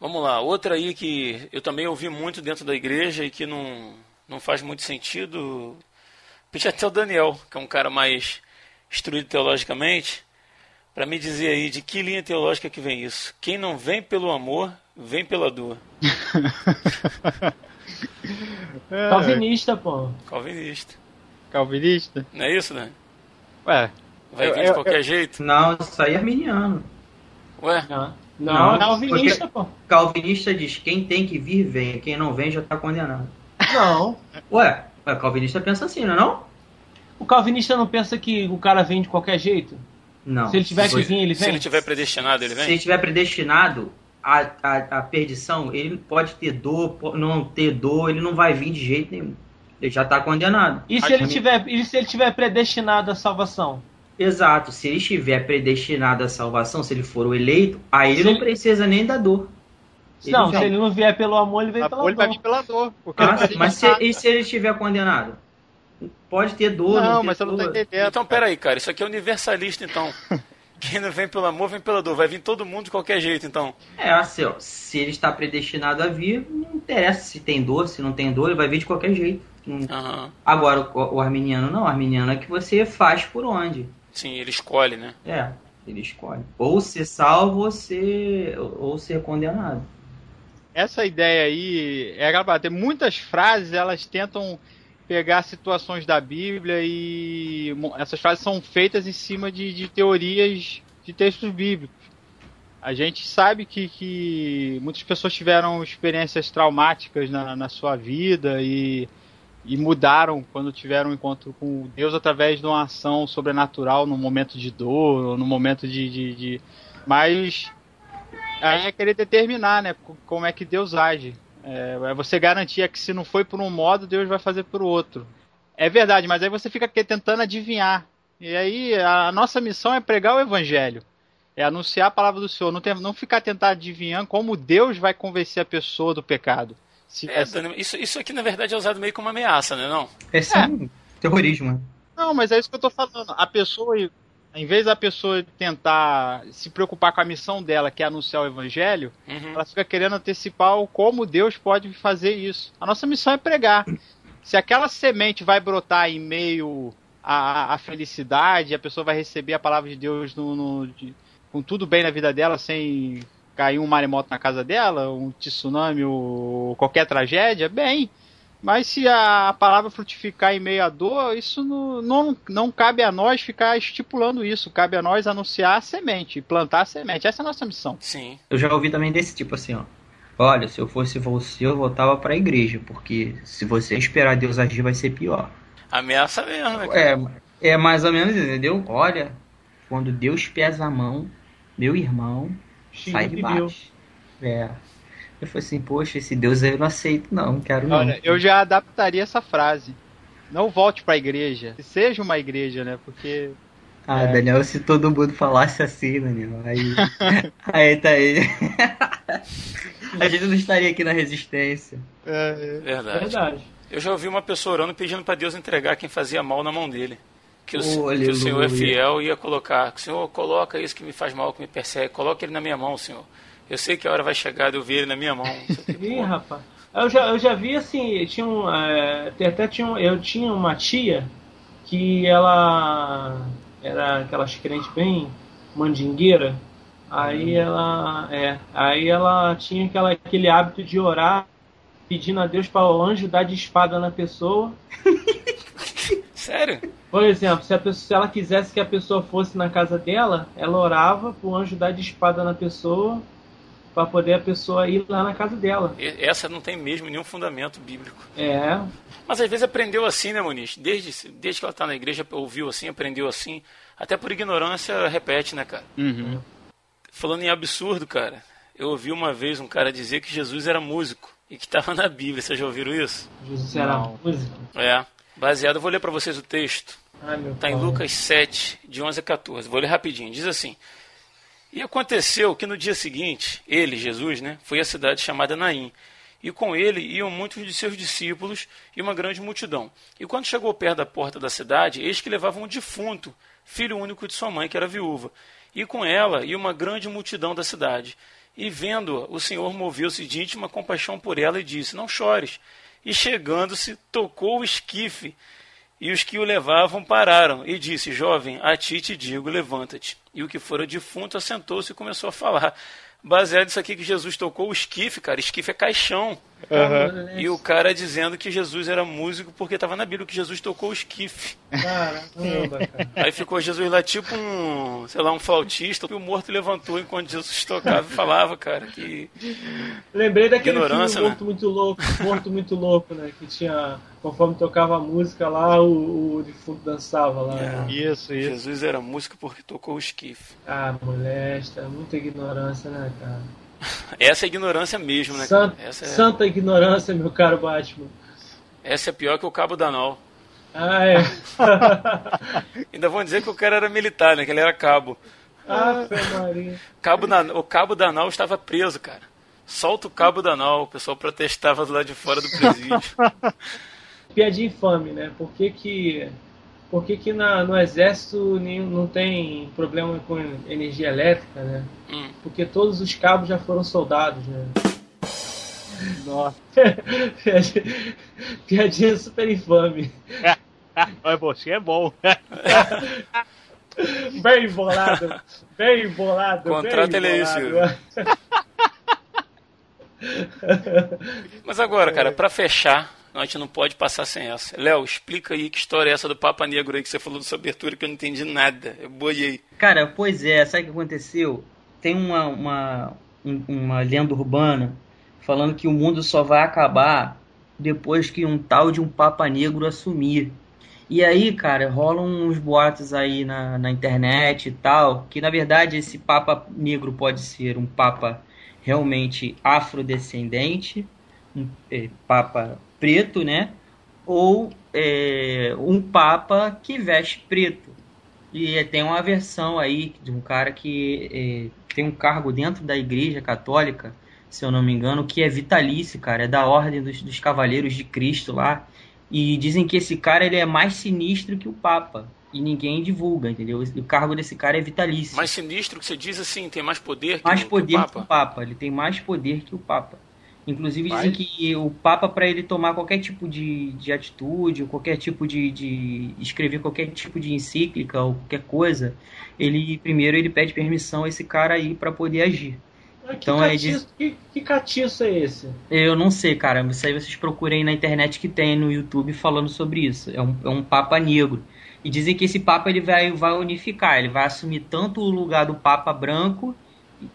Vamos lá, outra aí que eu também ouvi muito dentro da igreja e que não, não faz muito sentido. Pedi até o Daniel, que é um cara mais instruído teologicamente, para me dizer aí de que linha teológica que vem isso. Quem não vem pelo amor, vem pela dor. É, Calvinista, pô. Calvinista. Calvinista? Não é isso, né? Ué. Vai Eu- vir de eu- qualquer eu- jeito? Não, isso aí é arminiano. Ué? Não, não, Não, calvinista, pô. Calvinista diz: quem tem que vir, vem. Quem não vem, já tá condenado. Não. Ué, o calvinista pensa assim, não é? Não? O calvinista não pensa que o cara vem de qualquer jeito? Não. Se ele tiver que vir, ele Se vem? ele tiver predestinado, ele Se vem? ele estiver predestinado, a, a, a perdição, ele pode ter dor, não ter dor, ele não vai vir de jeito nenhum. Ele já está condenado. E se ele tiver, e se ele tiver predestinado à salvação? Exato, se ele estiver predestinado à salvação, se ele for o eleito, aí ele Se não ele- precisa nem da dor. Ele não, já- se ele não vier pelo amor, ele vem pela Ele vai dor. vir pela dor. Porque Ah, ele vai mas se, e se ele estiver condenado? Pode ter dor, não, Não, mas você não dor. entendendo. Então, peraí, cara, isso aqui é universalista, então. Quem não vem pelo amor, vem pela dor. Vai vir todo mundo de qualquer jeito, então. É assim, ó, se ele está predestinado a vir, não interessa se tem dor, se não tem dor, ele vai vir de qualquer jeito. Aham. Agora, o, o arminiano não, o arminiano é que você faz por onde. Sim, ele escolhe, né? É, ele escolhe. Ou ser salvo ou ser, ou ser condenado. Essa ideia aí é gravada. Tem muitas frases, elas tentam pegar situações da Bíblia e essas frases são feitas em cima de, de teorias de textos bíblicos. A gente sabe que, que muitas pessoas tiveram experiências traumáticas na, na sua vida e, e mudaram quando tiveram um encontro com Deus através de uma ação sobrenatural no momento de dor, ou no momento de- de- de... Mas Aí é querer determinar, né? co- Como é que Deus age. É, é você garantir que se não foi por um modo, Deus vai fazer por outro. É verdade, mas aí você fica tentando adivinhar. E aí a, nossa missão é pregar o evangelho. É anunciar a palavra do Senhor. Não, tem- não ficar tentando adivinhar como Deus vai convencer a pessoa do pecado. Se, É, Dani, isso, isso aqui, na verdade, é usado meio como ameaça, né? Não? É, um terrorismo. né? Não, mas é isso que eu tô falando. A pessoa, em vez da pessoa tentar se preocupar com a missão dela, que é anunciar o evangelho, Uhum. ela fica querendo antecipar o como Deus pode fazer isso. A nossa missão é pregar. Se aquela semente vai brotar em meio à, à felicidade, a pessoa vai receber a palavra de Deus no, no- de- com tudo bem na vida dela, sem cair um maremoto na casa dela, um tsunami ou qualquer tragédia, bem. Mas se a palavra frutificar em meio à dor, isso não, não, não cabe a nós ficar estipulando isso. Cabe a nós anunciar a semente, plantar a semente. Essa é a nossa missão. Sim. Eu já ouvi também desse tipo assim, ó. Olha, se eu fosse você, eu voltava pra igreja, porque se você esperar Deus agir, vai ser pior. Ameaça mesmo, né? É, é mais ou menos isso, entendeu? Olha, quando Deus pesa a mão, meu irmão sai de baixo. É. Eu falei assim, poxa, esse Deus aí eu não aceito, não, não quero não. Olha, eu já adaptaria essa frase. Não volte pra igreja. Seja uma igreja, né? Porque. Ah, É. Daniel, se todo mundo falasse assim, Daniel, aí. aí tá aí. a gente não estaria aqui na resistência. É, Verdade. Verdade. Eu já ouvi uma pessoa orando pedindo pra Deus entregar quem fazia mal na mão dele. Que o, Oh, que o. Senhor é fiel e ia colocar. Senhor, coloca isso que me faz mal, que me persegue. Coloca ele na minha mão, Senhor. Eu sei que a hora vai chegar de eu ver ele na minha mão. Ih, rapaz. Eu já, eu já vi assim, tinha um, é, até tinha um- eu tinha uma tia que ela era aquelas crentes bem mandingueira. Aí ela, é, aí ela tinha aquela, aquele hábito de orar pedindo a Deus para o anjo dar de espada na pessoa. Sério? Por exemplo, se, a pessoa, se ela quisesse que a pessoa fosse na casa dela, ela orava pro anjo dar de espada na pessoa para poder a pessoa ir lá na casa dela. E- Essa não tem mesmo nenhum fundamento bíblico. É, Mas às vezes aprendeu assim, né, Muniz? Desde, desde que ela tá na igreja, ouviu assim, aprendeu assim. Até por ignorância, repete, né, cara? Uhum. Falando em absurdo, cara, eu ouvi uma vez um cara dizer que Jesus era músico e que estava na Bíblia. Vocês já ouviram isso? Jesus era Não. músico. É. Baseado, vou ler para vocês o texto. Está em. Lucas 7, de 11 a 14. Vou ler rapidinho. Diz assim: E aconteceu que no dia seguinte, ele, Jesus, né, foi à cidade chamada Naim. E com ele iam muitos de seus discípulos e uma grande multidão. E quando chegou perto da porta da cidade, eis que levavam um defunto, filho único de sua mãe, que era viúva. E com ela ia uma grande multidão da cidade. E vendo-a, o Senhor moveu-se de íntima compaixão por ela e disse: Não chores. E chegando-se, tocou o esquife e os que o levavam pararam, e disse: Jovem, a ti te digo, levanta-te. E o que fora defunto assentou-se e começou a falar. Baseado nisso aqui que Jesus tocou o esquife, cara. Esquife é caixão. E o cara dizendo que Jesus era músico porque estava na Bíblia que Jesus tocou o esquife. Caramba, cara. Aí ficou Jesus lá tipo um, sei lá, um flautista. E o morto levantou enquanto Jesus tocava e falava, cara, que Lembrei daquele Ignorância, filme né? Morto Muito Louco, Morto Muito Louco, né? Que tinha, conforme tocava a música lá, o, o defunto dançava lá. né? Isso, isso. Jesus era músico porque tocou o esquife. Ah, molesta, muita ignorância, né, cara? Essa é ignorância mesmo, né? San- cara? Essa é, Santa ignorância, meu caro Batman. essa é pior que o cabo da Nau. Ah, é. Ainda vão dizer que o cara era militar, né? Que ele era cabo. ah, Maria. Cabo da, o cabo da Nau estava preso, cara. Solta o cabo da Nau. O pessoal protestava do lado de fora do presídio. Piadinha infame, né? Por que que, por que, que na, no exército nenhum, não tem problema com energia elétrica, né? Hum. Porque todos os cabos já foram soldados, né? Nossa. Piadinha, piadinha super infame. Mas você é bom. Bem bolado. Bem bolado. Contrata ele aí, bolado. Mas agora, cara, pra fechar, a gente não pode passar sem essa. Léo, explica aí que história é essa do Papa Negro aí que você falou da sua abertura que eu não entendi nada. Eu boiei. Cara, pois é, sabe o que aconteceu? Tem uma, uma, um- uma lenda urbana falando que o mundo só vai acabar depois que um tal de um Papa Negro assumir. E aí, cara, rolam uns boatos aí na, na internet e tal, que na verdade esse Papa Negro pode ser um Papa realmente afrodescendente, um eh, Papa preto, né? Ou eh, um Papa que veste preto. E tem uma versão aí de um cara que eh, tem um cargo dentro da Igreja Católica, se eu não me engano, que é vitalício, cara, é da Ordem dos, dos Cavaleiros de Cristo lá. E dizem que esse cara ele é mais sinistro que o Papa. E ninguém divulga, entendeu? O cargo desse cara é vitalício. Mais sinistro que você diz assim, tem mais poder que, mais o- que poder o que o Papa? Papa. Ele tem mais poder que o Papa. Inclusive dizem que o Papa, para ele tomar qualquer tipo de, de atitude, ou qualquer tipo de, de. escrever qualquer tipo de encíclica ou qualquer coisa, ele primeiro ele pede permissão a esse cara aí para poder agir. Mas que, Então é catiço, que, que catiço é esse? Eu não sei, cara. Isso aí vocês procurem na internet que tem no YouTube falando sobre isso. É um, é um Papa negro. E dizem que esse Papa ele vai, vai unificar. Ele vai assumir tanto o lugar do Papa branco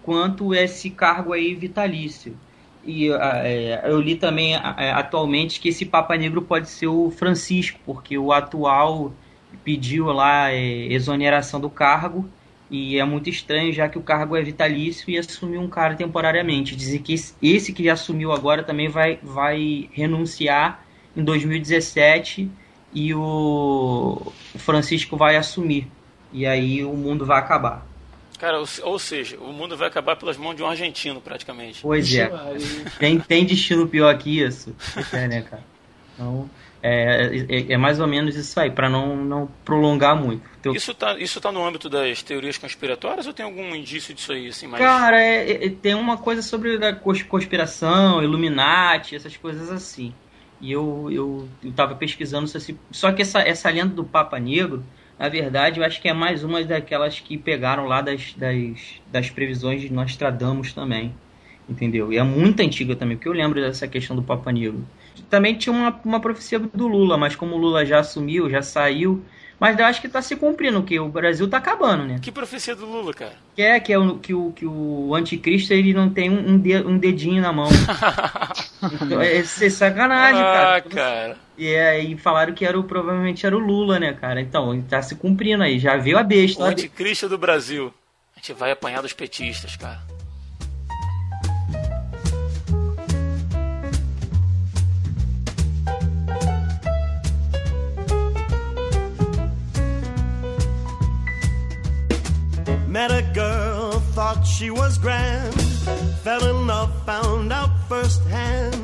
quanto esse cargo aí vitalício. E ah, é, eu li também ah, é, atualmente que esse Papa Negro pode ser o Francisco, porque o atual pediu lá é, exoneração do cargo e é muito estranho já que o cargo é vitalício e assumiu um cara temporariamente. Dizem que esse- que já assumiu agora também vai, vai renunciar em 2017 e o Francisco vai assumir. E aí o mundo vai acabar. Cara, ou, se- ou seja, o mundo vai acabar pelas mãos de um argentino, praticamente. Pois é. Tem, tem destino pior que isso? É, né, cara? Então, é, é, é mais ou menos isso aí, pra não, não prolongar muito. Então, Isso tá, isso tá no âmbito das teorias conspiratórias ou tem algum indício disso aí, assim, mais... Cara, é- é- tem uma coisa sobre a cons- conspiração, Illuminati, essas coisas assim. E eu, eu, eu tava pesquisando se esse- Só que essa, essa lenda do Papa Negro, na verdade, eu acho que é mais uma daquelas que pegaram lá das, das, das previsões de Nostradamus também. Entendeu? E é muito antiga também, porque eu lembro dessa questão do Papa Negro. Também tinha uma, uma profecia do Lula, mas como o Lula já assumiu, já saiu. Mas eu acho que tá se cumprindo, que o Brasil tá acabando, né? Que profecia do Lula, cara? Que é, que, é o, que, o, que o anticristo ele não tem um, um, de- dedinho na mão. Então, é, é sacanagem, ah, cara. cara. E aí falaram que era o, provavelmente era o Lula, né, cara? Então, tá se cumprindo aí. Já veio a besta. O anticristo do Brasil. A gente vai apanhar dos petistas, cara.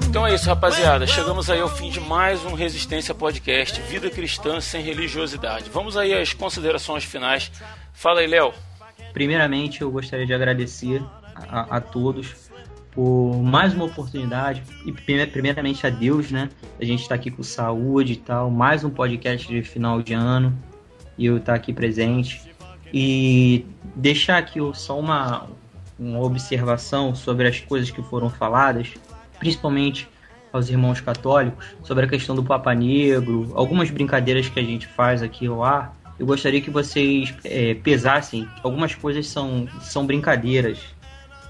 Então é isso, rapaziada. Chegamos aí ao fim de mais um Resistência Podcast, Vida Cristã sem Religiosidade. Vamos aí às considerações finais. Fala aí, Léo. Primeiramente, eu gostaria de agradecer a, a todos por mais uma oportunidade e prime- primeiramente a Deus, né? A gente está aqui com saúde e tal, mais um podcast de final de ano e eu estar aqui presente e deixar aqui só uma, uma observação sobre as coisas que foram faladas, principalmente aos irmãos católicos, sobre a questão do Papa Negro, algumas brincadeiras que a gente faz aqui ao ar. Eu gostaria que vocês é, pesassem. Algumas coisas são, são brincadeiras,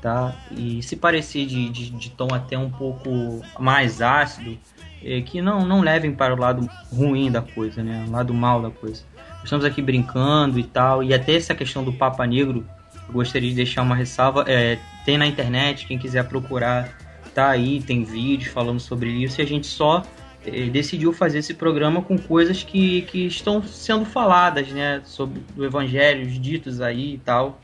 tá? E se parecer de, de, de tom até um pouco mais ácido, é, que não, não levem para o lado ruim da coisa, né? O lado mal da coisa. Estamos aqui brincando e tal, e até essa questão do Papa Negro, eu gostaria de deixar uma ressalva. É, tem na internet, quem quiser procurar, tá aí, tem vídeos falando sobre isso, e a gente só eh, decidiu fazer esse programa com coisas que, que estão sendo faladas, né, sobre o evangelho, os ditos aí e tal.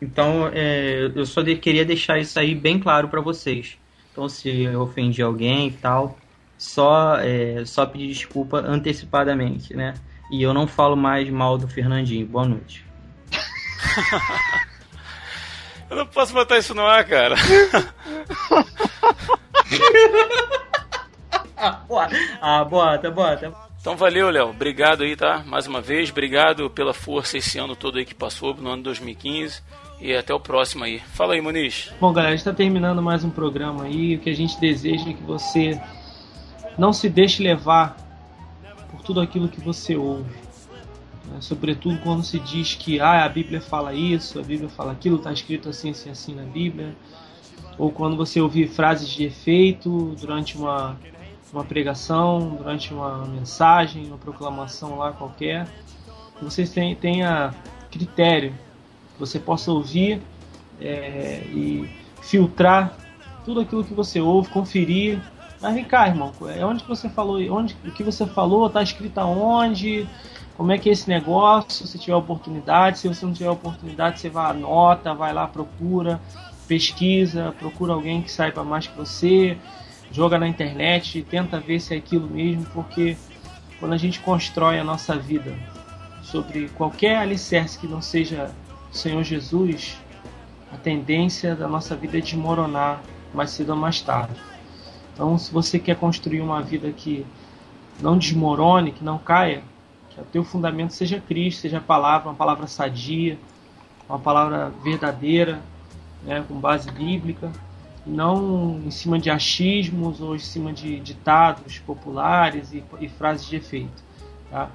Então, é, eu só de, queria deixar isso aí bem claro para vocês. Então, se eu ofendi alguém e tal, só, é, só pedir desculpa antecipadamente, né? E eu não falo mais mal do Fernandinho. Boa noite. eu não posso botar isso no ar, cara. ah, bota, bota. Então valeu, Léo. Obrigado aí, tá? Mais uma vez. Obrigado pela força esse ano todo aí que passou, no ano 2015. E até o próximo aí. Fala aí, Muniz. Bom, galera, a gente está terminando mais um programa aí. O que a gente deseja é que você não se deixe levar tudo aquilo que você ouve. Né? Sobretudo quando se diz que ah, a Bíblia fala isso, a Bíblia fala aquilo, está escrito assim, assim, assim na Bíblia. Ou quando você ouvir frases de efeito durante uma, uma pregação, durante uma mensagem, uma proclamação lá qualquer. Você tenha critério você possa ouvir é, e filtrar tudo aquilo que você ouve, conferir. Mas vem cá, irmão, é onde que você falou, onde o que você falou, está escrito aonde, como é que é esse negócio, se tiver oportunidade, se você não tiver oportunidade, você vai anota, vai lá, procura, pesquisa, procura alguém que saiba mais que você, joga na internet, tenta ver se é aquilo mesmo, porque quando a gente constrói a nossa vida sobre qualquer alicerce que não seja Senhor Jesus, a tendência da nossa vida é desmoronar mais cedo ou mais tarde. Então, se você quer construir uma vida que não desmorone, que não caia, que o teu fundamento seja Cristo, seja a palavra, uma palavra sadia, uma palavra verdadeira, né, com base bíblica, não em cima de achismos ou em cima de ditados populares e, e frases de efeito. Tá?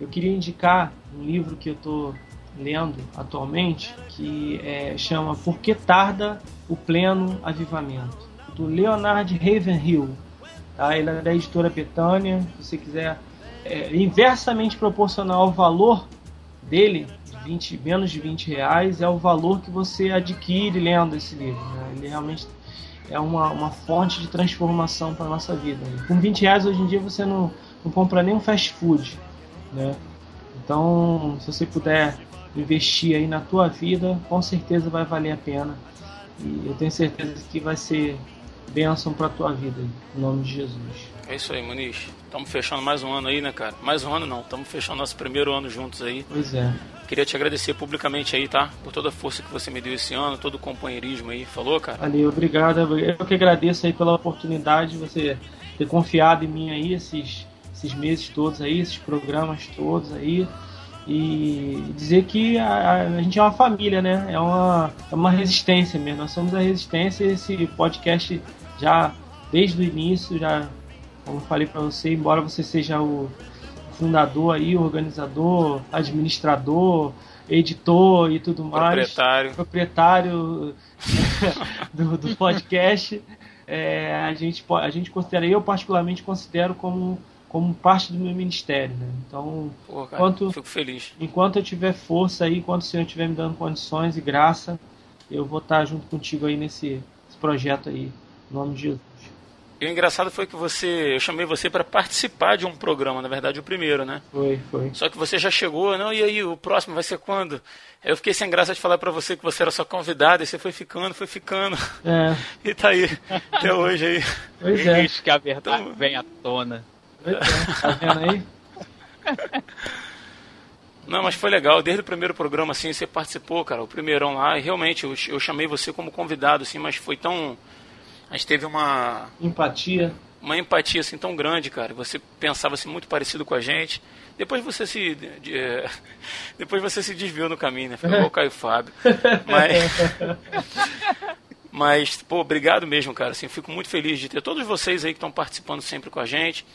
Eu queria indicar um livro que eu estou lendo atualmente que é, chama Por que Tarda o Pleno Avivamento, do Leonard Ravenhill. Tá? Ele é da editora Betânia. Se você quiser, é, inversamente proporcional ao valor dele, de 20, menos de 20 reais, é o valor que você adquire lendo esse livro. Né? Ele realmente é uma, uma fonte de transformação para nossa vida. Com 20 reais hoje em dia você não, não compra nem um fast food. Né? Então, se você puder investir aí na tua vida, com certeza vai valer a pena. E eu tenho certeza que vai ser bênção para tua vida, em nome de Jesus. É isso aí, Muniz. Estamos fechando mais um ano aí, né, cara? Mais um ano não, estamos fechando nosso primeiro ano juntos aí. Pois é. Queria te agradecer publicamente aí, tá? Por toda a força que você me deu esse ano, todo o companheirismo aí. Falou, cara? Valeu, obrigado. Eu que agradeço aí pela oportunidade de você ter confiado em mim aí esses, esses meses todos aí, esses programas todos aí e dizer que a, a, gente é uma família, né? É uma, é uma resistência mesmo. Nós somos a resistência. Esse podcast já desde o início, já como eu falei para você, embora você seja o fundador aí, organizador, administrador, editor e tudo mais, proprietário, proprietário do, do podcast, é, a gente a gente considera, eu particularmente considero como como parte do meu ministério, né? Então, Pô, cara, enquanto, fico feliz. Enquanto eu tiver força aí, enquanto o Senhor estiver me dando condições e graça, eu vou estar junto contigo aí nesse projeto aí, em nome de Jesus. E o engraçado foi que você, eu chamei você para participar de um programa, na verdade o primeiro, né? Foi, foi. Só que você já chegou, não? E aí, o próximo vai ser quando? Eu fiquei sem graça de falar para você que você era só convidado, e você foi ficando, foi ficando. É. E tá aí, até hoje aí. Pois é. Isso que a verdade então, vem à tona. Tá vendo aí? Não, mas foi legal. Desde o primeiro programa, assim, você participou, cara, o primeirão lá. E realmente, eu, eu chamei você como convidado, assim, mas foi tão... A gente teve uma... Empatia. Uma empatia, assim, tão grande, cara. Você pensava, assim, muito parecido com a gente. Depois você se... De, é, depois você se desviou no caminho, né? Foi igual o Caio Fábio. Mas... Mas, pô, obrigado mesmo, cara. Assim, fico muito feliz de ter todos vocês aí que estão participando sempre com a gente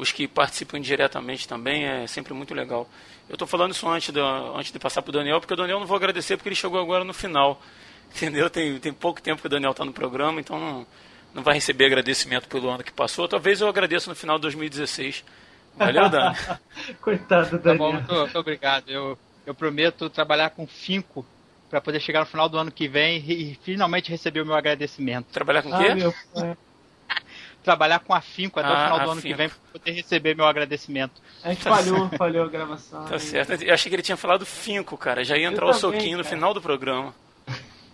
os que participam diretamente também, é sempre muito legal. Eu estou falando isso antes de, antes de passar para o Daniel, porque o Daniel não vou agradecer porque ele chegou agora no final. Entendeu? Tem, tem pouco tempo que o Daniel está no programa, então não, não vai receber agradecimento pelo ano que passou. Talvez eu agradeça no final de 2016. Valeu, Dani. Coitado, Daniel. Tá bom, muito, muito, obrigado. Eu, eu prometo trabalhar com finco Pra poder chegar no final do ano que vem e, e finalmente receber o meu agradecimento. Trabalhar com o Ah, quê? meu pai. Trabalhar com afinco até o Ah, final do ano que vem pra poder receber meu agradecimento. A gente falhou, falhou a gravação. Tá certo. Eu achei que ele tinha falado finco, cara. Já ia entrar Eu o também, soquinho no cara. final do programa.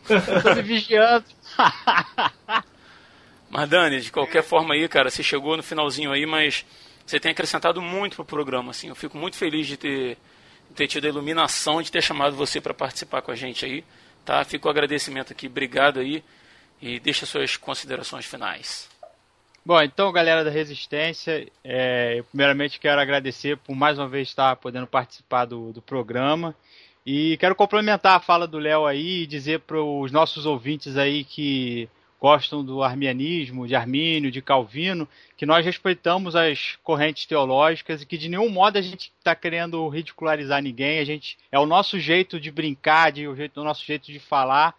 Eu tô me vigiando. Mas Dani, de qualquer forma aí, cara, você chegou no finalzinho aí, mas você tem acrescentado muito pro programa, assim. Eu fico muito feliz de ter, de ter tido a iluminação de ter chamado você para participar com a gente aí, tá? Fica o agradecimento aqui, obrigado aí e deixa suas considerações finais. Bom, então, galera da Resistência, é, eu primeiramente quero agradecer por mais uma vez estar podendo participar do, do programa. E quero complementar a fala do Léo aí e dizer para os nossos ouvintes aí que gostam do arminianismo, de Armínio, de Calvino, que nós respeitamos as correntes teológicas e que de nenhum modo a gente está querendo ridicularizar ninguém. A gente é o nosso jeito de brincar, de, o, jeito, o nosso jeito de falar.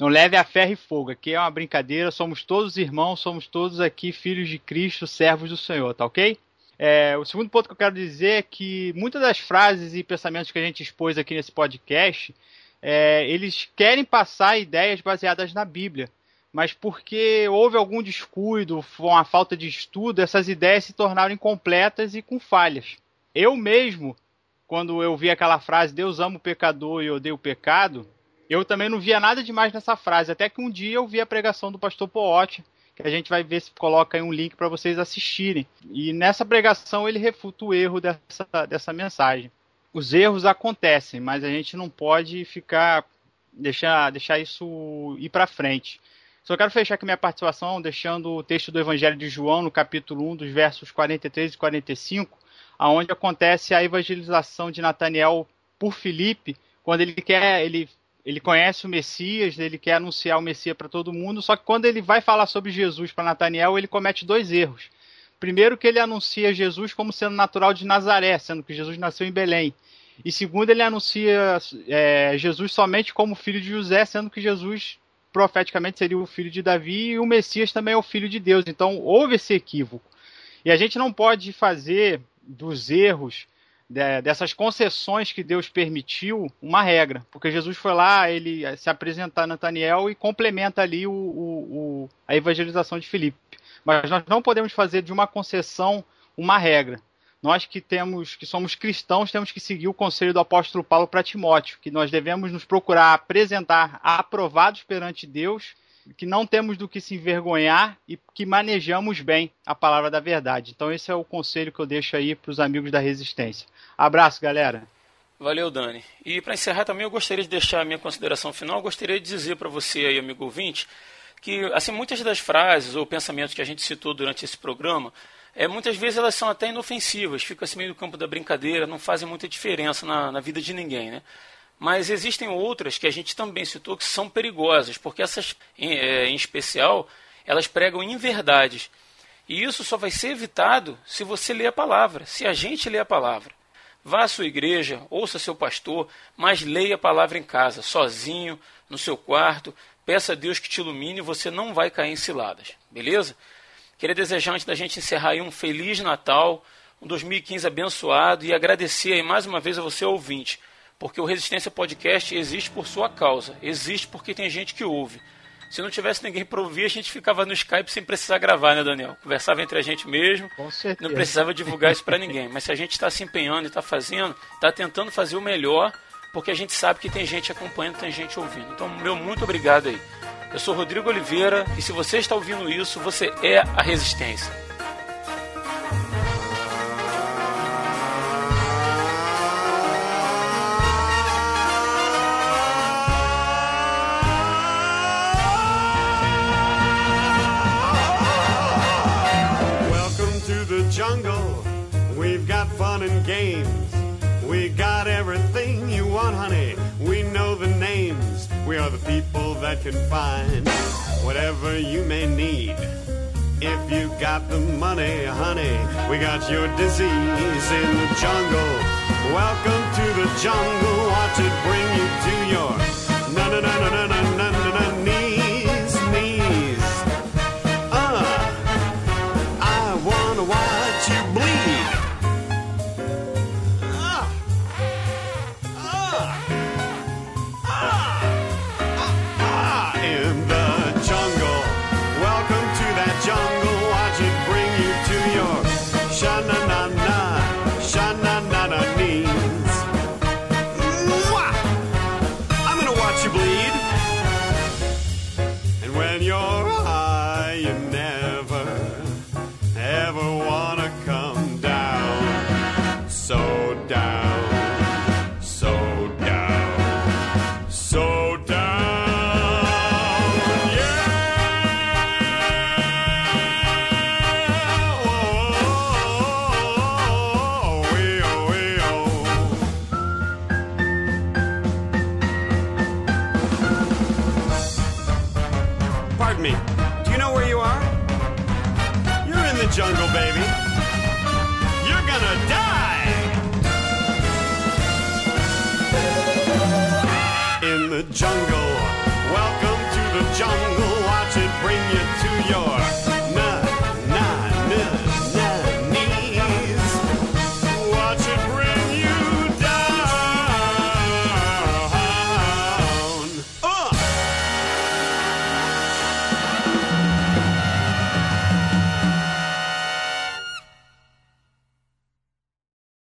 Não leve a ferro e fogo, aqui é uma brincadeira, somos todos irmãos, somos todos aqui filhos de Cristo, servos do Senhor, tá ok? É, o segundo ponto que eu quero dizer é que muitas das frases e pensamentos que a gente expôs aqui nesse podcast, é, eles querem passar ideias baseadas na Bíblia, mas porque houve algum descuido, uma falta de estudo, essas ideias se tornaram incompletas e com falhas. Eu mesmo, quando eu vi aquela frase Deus ama o pecador e odeia o pecado, eu também não via nada demais nessa frase, até que um dia eu vi a pregação do pastor Poote, que a gente vai ver se coloca aí um link para vocês assistirem. E nessa pregação ele refuta o erro dessa, dessa mensagem. Os erros acontecem, mas a gente não pode ficar deixar, deixar isso ir para frente. Só quero fechar aqui minha participação deixando o texto do Evangelho de João no capítulo 1, dos versos 43 e 45, aonde acontece a evangelização de Nataniel por Filipe, quando ele quer, ele ele conhece o Messias, ele quer anunciar o Messias para todo mundo, só que quando ele vai falar sobre Jesus para Nataniel, ele comete dois erros. Primeiro, que ele anuncia Jesus como sendo natural de Nazaré, sendo que Jesus nasceu em Belém. E segundo, ele anuncia é, Jesus somente como filho de José, sendo que Jesus profeticamente seria o filho de Davi e o Messias também é o filho de Deus. Então houve esse equívoco. E a gente não pode fazer dos erros dessas concessões que Deus permitiu uma regra, porque Jesus foi lá, ele se apresentar a Nataniel e complementa ali o, o, o, a evangelização de Filipe. Mas nós não podemos fazer de uma concessão uma regra. Nós que temos, que somos cristãos, temos que seguir o conselho do apóstolo Paulo para Timóteo, que nós devemos nos procurar apresentar aprovados perante Deus, que não temos do que se envergonhar e que manejamos bem a palavra da verdade. Então esse é o conselho que eu deixo aí para os amigos da resistência. Abraço, galera. Valeu, Dani. E para encerrar também, eu gostaria de deixar a minha consideração final. Eu gostaria de dizer para você aí, amigo ouvinte, que assim muitas das frases ou pensamentos que a gente citou durante esse programa, é, muitas vezes elas são até inofensivas, ficam assim meio no campo da brincadeira, não fazem muita diferença na, na vida de ninguém, né? Mas existem outras que a gente também citou que são perigosas, porque essas, em, é, em especial, elas pregam inverdades. E isso só vai ser evitado se você ler a palavra, se a gente ler a palavra. Vá à sua igreja, ouça seu pastor, mas leia a palavra em casa, sozinho, no seu quarto. Peça a Deus que te ilumine e você não vai cair em ciladas, beleza? Queria desejar, antes da gente encerrar aí, um Feliz Natal, um 2015 abençoado e agradecer aí mais uma vez a você, ouvinte, porque o Resistência Podcast existe por sua causa, existe porque tem gente que ouve. Se não tivesse ninguém para ouvir, a gente ficava no Skype sem precisar gravar, né, Daniel? Conversava entre a gente mesmo, não precisava divulgar isso para ninguém. Mas se a gente está se empenhando e está fazendo, está tentando fazer o melhor, porque a gente sabe que tem gente acompanhando, tem gente ouvindo. Então, meu muito obrigado aí. Eu sou Rodrigo Oliveira e se você está ouvindo isso, você é a Resistência. Games. We got everything you want, honey. We know the names. We are the people that can find whatever you may need. If you got the money, honey, we got your disease in the jungle. Welcome to the jungle. Watch it bring you to your na na na na na